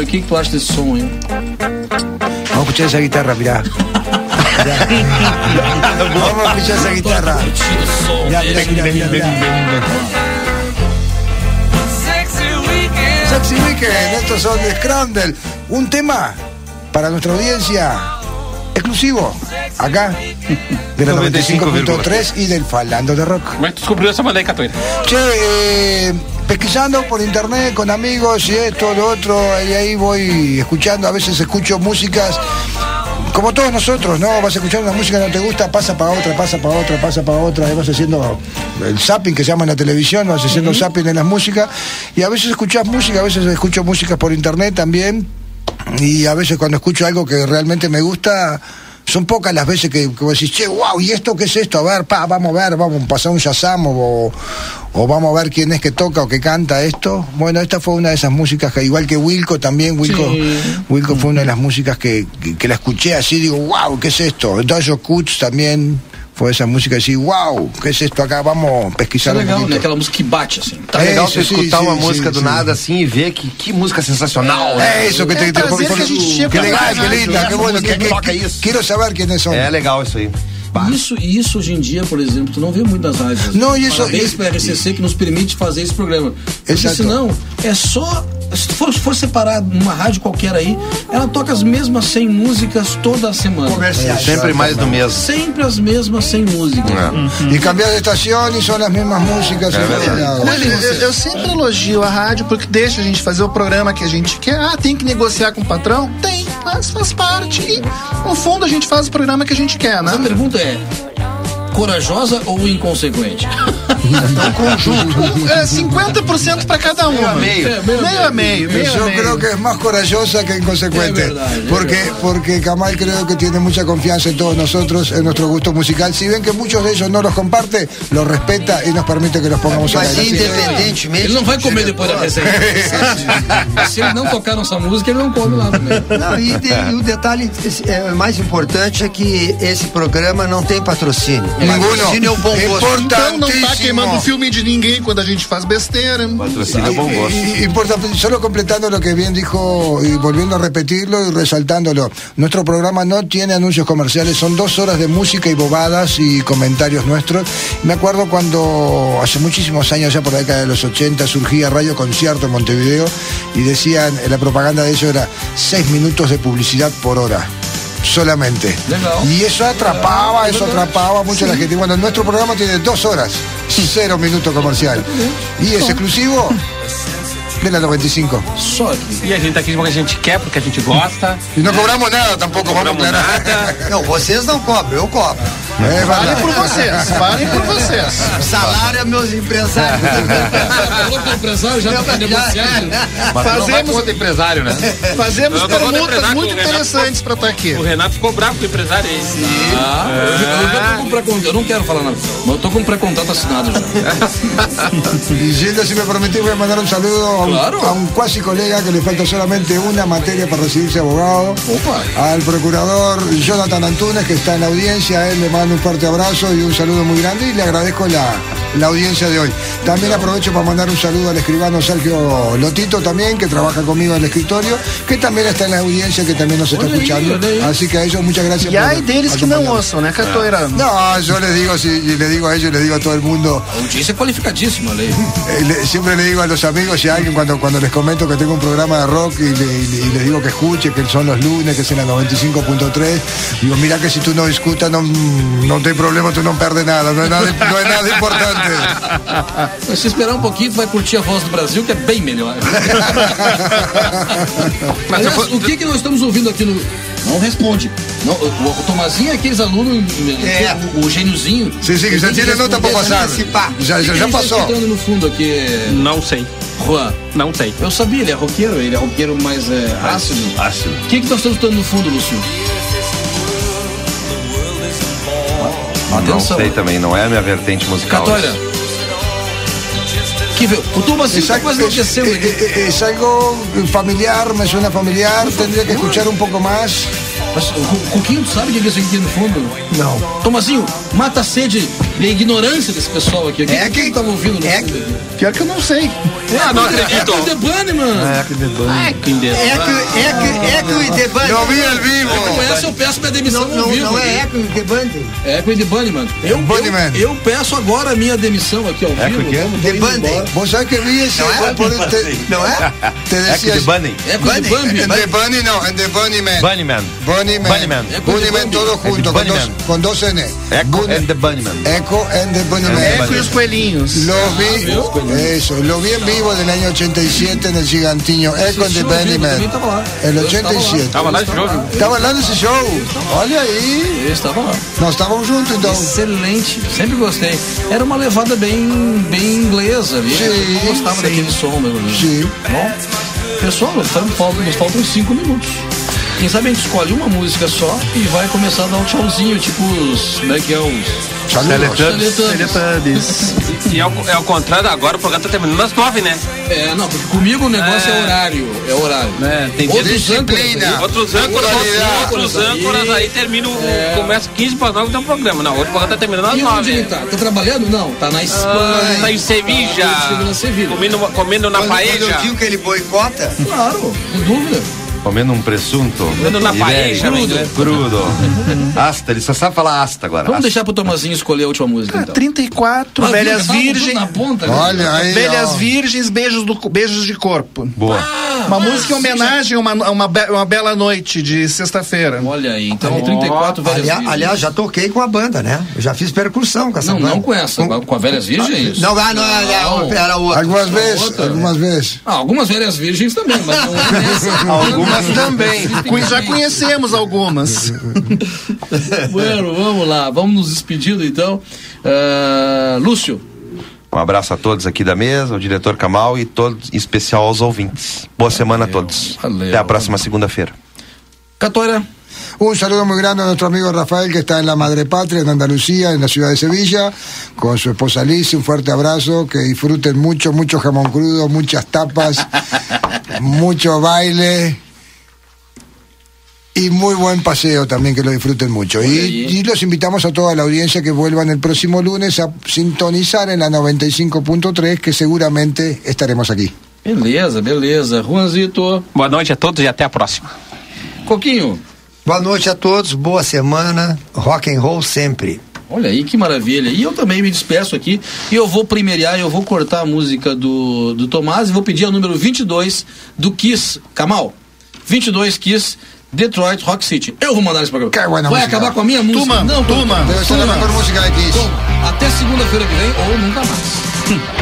S2: O que, que tu acha desse som aí?
S7: Vamos a escuchar esa guitarra, mirá. Vamos a escuchar esa guitarra. Mirá, mirá, mirá, mirá, mirá.
S10: Sexy weekend.
S7: Sexy Weekend, estos son de Scramble. Un tema para nuestra audiencia exclusivo, acá, de la 95.3 y del Falando de Rock.
S6: Que tu descobriu essa banda aí, Catoeira?
S7: Che, eh, pesquisando por internet con amigos y esto, lo otro, y ahí voy escuchando, a veces escucho músicas como todos nosotros, ¿no? Vas escuchando una música que no te gusta, pasa para otra, pasa para otra, pasa para otra, y vas haciendo el zapping que se llama en la televisión, vas haciendo zapping en las músicas, y a veces escuchas música, a veces escucho música por internet también, y a veces cuando escucho algo que realmente me gusta, son pocas las veces que, que vos decís, che, wow, ¿y esto qué es esto? A ver, pa, vamos a ver, vamos a pasar un Shazam o, o vamos a ver quién es que toca o que canta esto. Bueno, esta fue una de esas músicas que, igual que Wilco también, Wilco. Wilco fue una de las músicas que, que, la escuché así, digo, wow, ¿qué es esto? Dojo Cuts también fue esa música así, wow, ¿qué es esto acá? Vamos a pesquisar. Tá
S2: legal, um
S7: né?
S2: Aquela música que bate, assim.
S4: Tá é
S7: legal
S4: escutar música do nada assim e ver que, música sensacional.
S7: É, que tem que
S5: que,
S7: que, que, que, que,
S4: que,
S7: que,
S2: e isso hoje em dia, por exemplo, tu não vê muito nas rádios.
S7: Não, isso-
S2: Parabéns
S7: e-
S2: para a RCC que nos permite fazer esse programa. Porque
S7: Exato.
S2: senão, é só. Se tu for, se for separar numa rádio qualquer aí, ela toca as mesmas 100 músicas toda semana.
S3: Comerciais.
S4: Sempre mais do mesmo.
S2: Sempre as mesmas 100 músicas.
S7: Y cambias de estación y son las mismas músicas. y
S4: verdad.
S7: todo.
S5: Olha, eu, eu sempre elogio a rádio porque deixa a gente fazer o programa que a gente quer. Ah, tem que negociar com o patrão? Tem, mas faz parte. E, no fundo, a gente faz o programa que a gente quer,
S2: Mas a
S5: né?
S2: pergunta é: corajosa ou inconsequente?
S5: É 50% para cada uma.
S4: a meio.
S2: É, meio a
S5: Meio a meio, meio
S7: Yo
S5: a meio.
S7: creo que es más corajosa que inconsecuente.
S2: Es verdad, es
S7: porque,
S2: verdad.
S7: porque Kamal creo que tiene mucha confianza en todos nosotros, en nuestro gusto musical. Si ven que muchos de ellos no los comparte, los respeta y nos permite que los pongamos al
S3: Mas
S7: aire.
S3: independentemente.
S2: Ele não vai comer depois da resenha. Se ele não tocar nossa música, ele não come lá também.
S3: Não, e, de- e o detalhe é, mais importante é que esse programa não tem patrocínio. Patrocínio é o bom gosto.
S5: Então não tá
S7: Importantíssimo.
S5: queimando o filme de ninguém quando a gente faz besteira.
S4: Patrocínio é bom gosto.
S7: Y- y- Importa, solo completando lo que bien dijo y volviendo a repetirlo y resaltándolo, nuestro programa no tiene anuncios comerciales, son dos horas de música y bobadas y comentarios nuestros. Me acuerdo cuando hace muchísimos años, ya por la década de los 80, surgía Radio Concierto en Montevideo y decían, la propaganda de ellos era seis minutos de publicidad por hora. Solamente. Y eso atrapaba, eso atrapaba mucho a la gente. Bueno, nuestro programa tiene dos horas, cero minuto comercial. Y es exclusivo de la 95.
S2: Só aqui.
S6: E a gente tá aqui porque a gente quer, porque a gente gosta.
S7: Y no cobramos nada tampoco, vamos a
S6: Cobramos nada.
S3: Não, vocês não cobram, eu cobro.
S7: É
S5: Falem
S7: verdade.
S5: por vocês, falem por vocês.
S3: Salário é meus empresários.
S2: Falou com o empresário, já tá negociando.
S4: Não vai
S5: Fazemos-
S4: empresário, né?
S5: Fazemos perguntas muito
S6: o
S5: interessantes para estar aqui.
S6: O Renato ficou bravo com o empresário aí.
S2: Ah, eu, já- eu. Eu não quero falar nada, mas eu tô com um pré-contrato assinado já.
S7: Y Gilda, si me voy a mandar un saludo a un,
S2: Claro.
S7: a un cuasi colega que le falta solamente una materia para recibirse abogado.
S2: Opa.
S7: Al procurador Jonathan Antunes, que está en la audiencia. A él le mando un fuerte abrazo y un saludo muy grande y le agradezco la, la audiencia de hoy. También aprovecho para mandar un saludo al escribano Sergio Lotito también, que trabaja conmigo en el escritorio, que también está en la audiencia, que también nos está escuchando. Así que a ellos muchas gracias
S5: E ai deles que não
S7: acompañarnos.
S5: ouçam, né, Catoira?
S7: No, yo les digo, si, y le digo a ellos, le digo a todo el mundo,
S2: qualificadíssima, Lei.
S7: Eh, le- siempre le digo a los amigos y a alguien cuando, cuando les comento que tengo un programa de rock y, le- y y les digo que escuche, que son los lunes, que es en la 95.3, digo, mira que si tú no escuchas no, no hay problema, tú no perdes nada, no es nada, no es nada importante.
S2: Mas se esperar um pouquinho, tu vai curtir a voz do Brasil, que é bem melhor. Aliás, o que, que nós estamos ouvindo aqui no. Não responde. Não, o, o Tomazinho é aqueles alunos.
S3: É.
S2: O, o gêniozinho.
S7: Ya
S2: Ele tem
S7: tiene nota para
S2: responder,
S7: pasar.
S3: antecipar.
S7: Ya,
S2: O que
S7: ya,
S2: que
S7: ya
S2: a gente tá
S7: pasó.
S2: escutando no fundo aqui,
S6: Não sei.
S2: Juan?
S6: Não sei.
S2: Eu sabia, ele é roqueiro, ele é roqueiro mais é, ácido.
S4: Ácido.
S2: O que, que nós estamos escutando no fundo, Lúcio?
S4: Não
S2: Atenção.
S4: sei também, não é a minha vertente musical.
S2: Catória. Que vê, o Tomazinho
S7: Es,
S2: está
S7: al-
S2: quase enlouquecendo
S7: es-
S2: aqui.
S7: es- es algo familiar, me suena familiar, tendría que escuchar un poco más.
S2: Mas, o Cuquinho, tu sabe o que é isso aqui no fundo?
S3: Não.
S2: Tomazinho, mata a sede e a ignorância desse pessoal aqui. O que
S3: É
S2: que
S3: que-
S2: tava ouvindo no
S3: é
S2: fundo?
S3: que-
S5: Pior que eu não sei.
S6: Ah, não
S2: É
S6: acredito.
S2: com The Bunny, mano.
S3: É que, é que, é que o The Band.
S7: Lo vi al vivo.
S2: Com essa eu peço minha demissão
S3: Não,
S2: ao
S3: não,
S2: vivo.
S3: não é The Band?
S2: É com The Bunny, mano. Eu, eu, eu peço agora a minha demissão aqui ao vivo.
S4: o
S2: indo
S3: Bunny.
S2: embora.
S7: Vos sabés que vi ese. por- te,
S3: Não é?
S7: te
S4: É que
S7: decía.
S4: The Bunny.
S2: É
S7: en The Bunny Man.
S4: Bunnyman.
S7: Bunnyman.
S4: Bunnyman.
S2: É com The
S7: Bunnyman
S2: Bunny.
S7: todo
S4: É
S7: junto,
S4: The
S7: con dos, con dos N.
S4: Echo
S7: Bunny-
S4: and the Bunnyman.
S7: Echo and the Bunnyman.
S5: Eco e os coelhinhos.
S7: Lo vi, eso, lo vi en vivo del año 87 en el Gigantinho, Echo and the Bunnyman.
S2: lá.
S7: El
S2: Eu estava
S7: 87.
S6: Tava lá esse jogo?
S7: Estaba hablando ese show. Olha aí.
S2: Eu estava lá.
S7: Nós estávamos juntos então.
S2: Excelente, sempre gostei. Era uma levada bem, bem inglesa ali.
S7: Sim,
S2: eu gostava
S7: sim.
S2: daquele som, meu amigo.
S7: Sim.
S2: Bom, pessoal, nos faltam, nos faltam cinco minutos. Quem sabe a gente escolhe uma música só e vai começar a dar um tchauzinho, tipo os. Como é que é os.
S4: Teletubbies.
S2: Teletubbies.
S6: E é o, é o contrário, agora o programa tá terminando às nove, né?
S2: É, não, porque comigo o negócio é,
S6: É.
S2: horário. É horário.
S6: É, tem
S2: Outros âncoras aí-
S6: Outros âncoras, outros âncoras aí terminam, começa 15 para 9 do programa. Não, hoje o programa tá terminando às
S2: E onde ele
S6: 9.
S2: tá? Tá trabalhando? Não, tá na Espanha.
S6: Tá em Sevilla.
S2: Tá, escrevendo na Sevilha.
S6: Comendo, comendo na
S3: eu
S6: paella.
S3: digo que ele boicota,
S2: Claro, sem dúvida.
S4: Comendo um presunto.
S6: Comendo na paella, né?
S4: Crudo. Asta, ele só sabe falar asta agora.
S2: Vamos
S4: Asta.
S2: deixar pro Tomazinho escolher a última música, então.
S5: 34,
S2: Ah,
S5: velhas virgens.
S2: Ponta, né?
S7: Olha aí.
S5: Velhas
S7: ó.
S5: Virgens, beijos, do, beijos de corpo.
S4: Boa.
S5: Uma música em homenagem a uma, uma, be- uma bela noite de sexta-feira.
S2: Olha aí, então 34 velhas
S3: aliás,
S2: virgens.
S3: aliás, já toquei com a banda, né? Eu já fiz percussão com essa
S2: Não,
S3: banda.
S2: não com essa, com a velhas virgens?
S3: Não, ah, não, não,
S2: Não.
S3: era outra.
S7: Algumas vezes,
S2: outra.
S7: algumas vezes.
S2: Ah, algumas velhas virgens também, mas não é essa.
S4: Algumas também.
S5: Conhe- Já conhecemos algumas.
S2: Bueno, vamos lá, vamos nos despedindo então. Ah, Lúcio,
S4: Um abraço a todos aqui da mesa, o diretor Kamal e todos, em especial aos ouvintes. Boa semana a todos.
S2: valeu.
S4: Até a próxima segunda-feira.
S2: Catória.
S7: Un saludo muy grande a nuestro amigo Rafael que está en la Madre Patria, en Andalucía, en la ciudad de Sevilla, con su esposa Liz. Un fuerte abrazo, que disfruten mucho, mucho jamón crudo, muchas tapas, mucho baile y muy buen paseo también, que lo disfruten mucho. Y, y los invitamos a toda la audiencia que vuelvan el próximo lunes a sintonizar en la 95.3, que seguramente estaremos aquí.
S2: Beleza, beleza. Juanzito.
S6: Boa noite a todos e até a próxima.
S2: Coquinho.
S3: Boa noite a todos, boa semana, rock and roll sempre.
S2: Olha aí que maravilha. E eu também me despeço aqui e eu vou primeiriar, eu vou cortar a música do, do Tomás e vou pedir a número 22 do Kiss. Kamal. 22 Kiss. Detroit Rock City. Eu vou mandar esse programa. Vai
S7: música.
S2: acabar com a minha música?
S5: Tuma,
S2: não,
S5: tuma.
S7: Kiss.
S2: Toma. Até segunda-feira que vem ou nunca mais.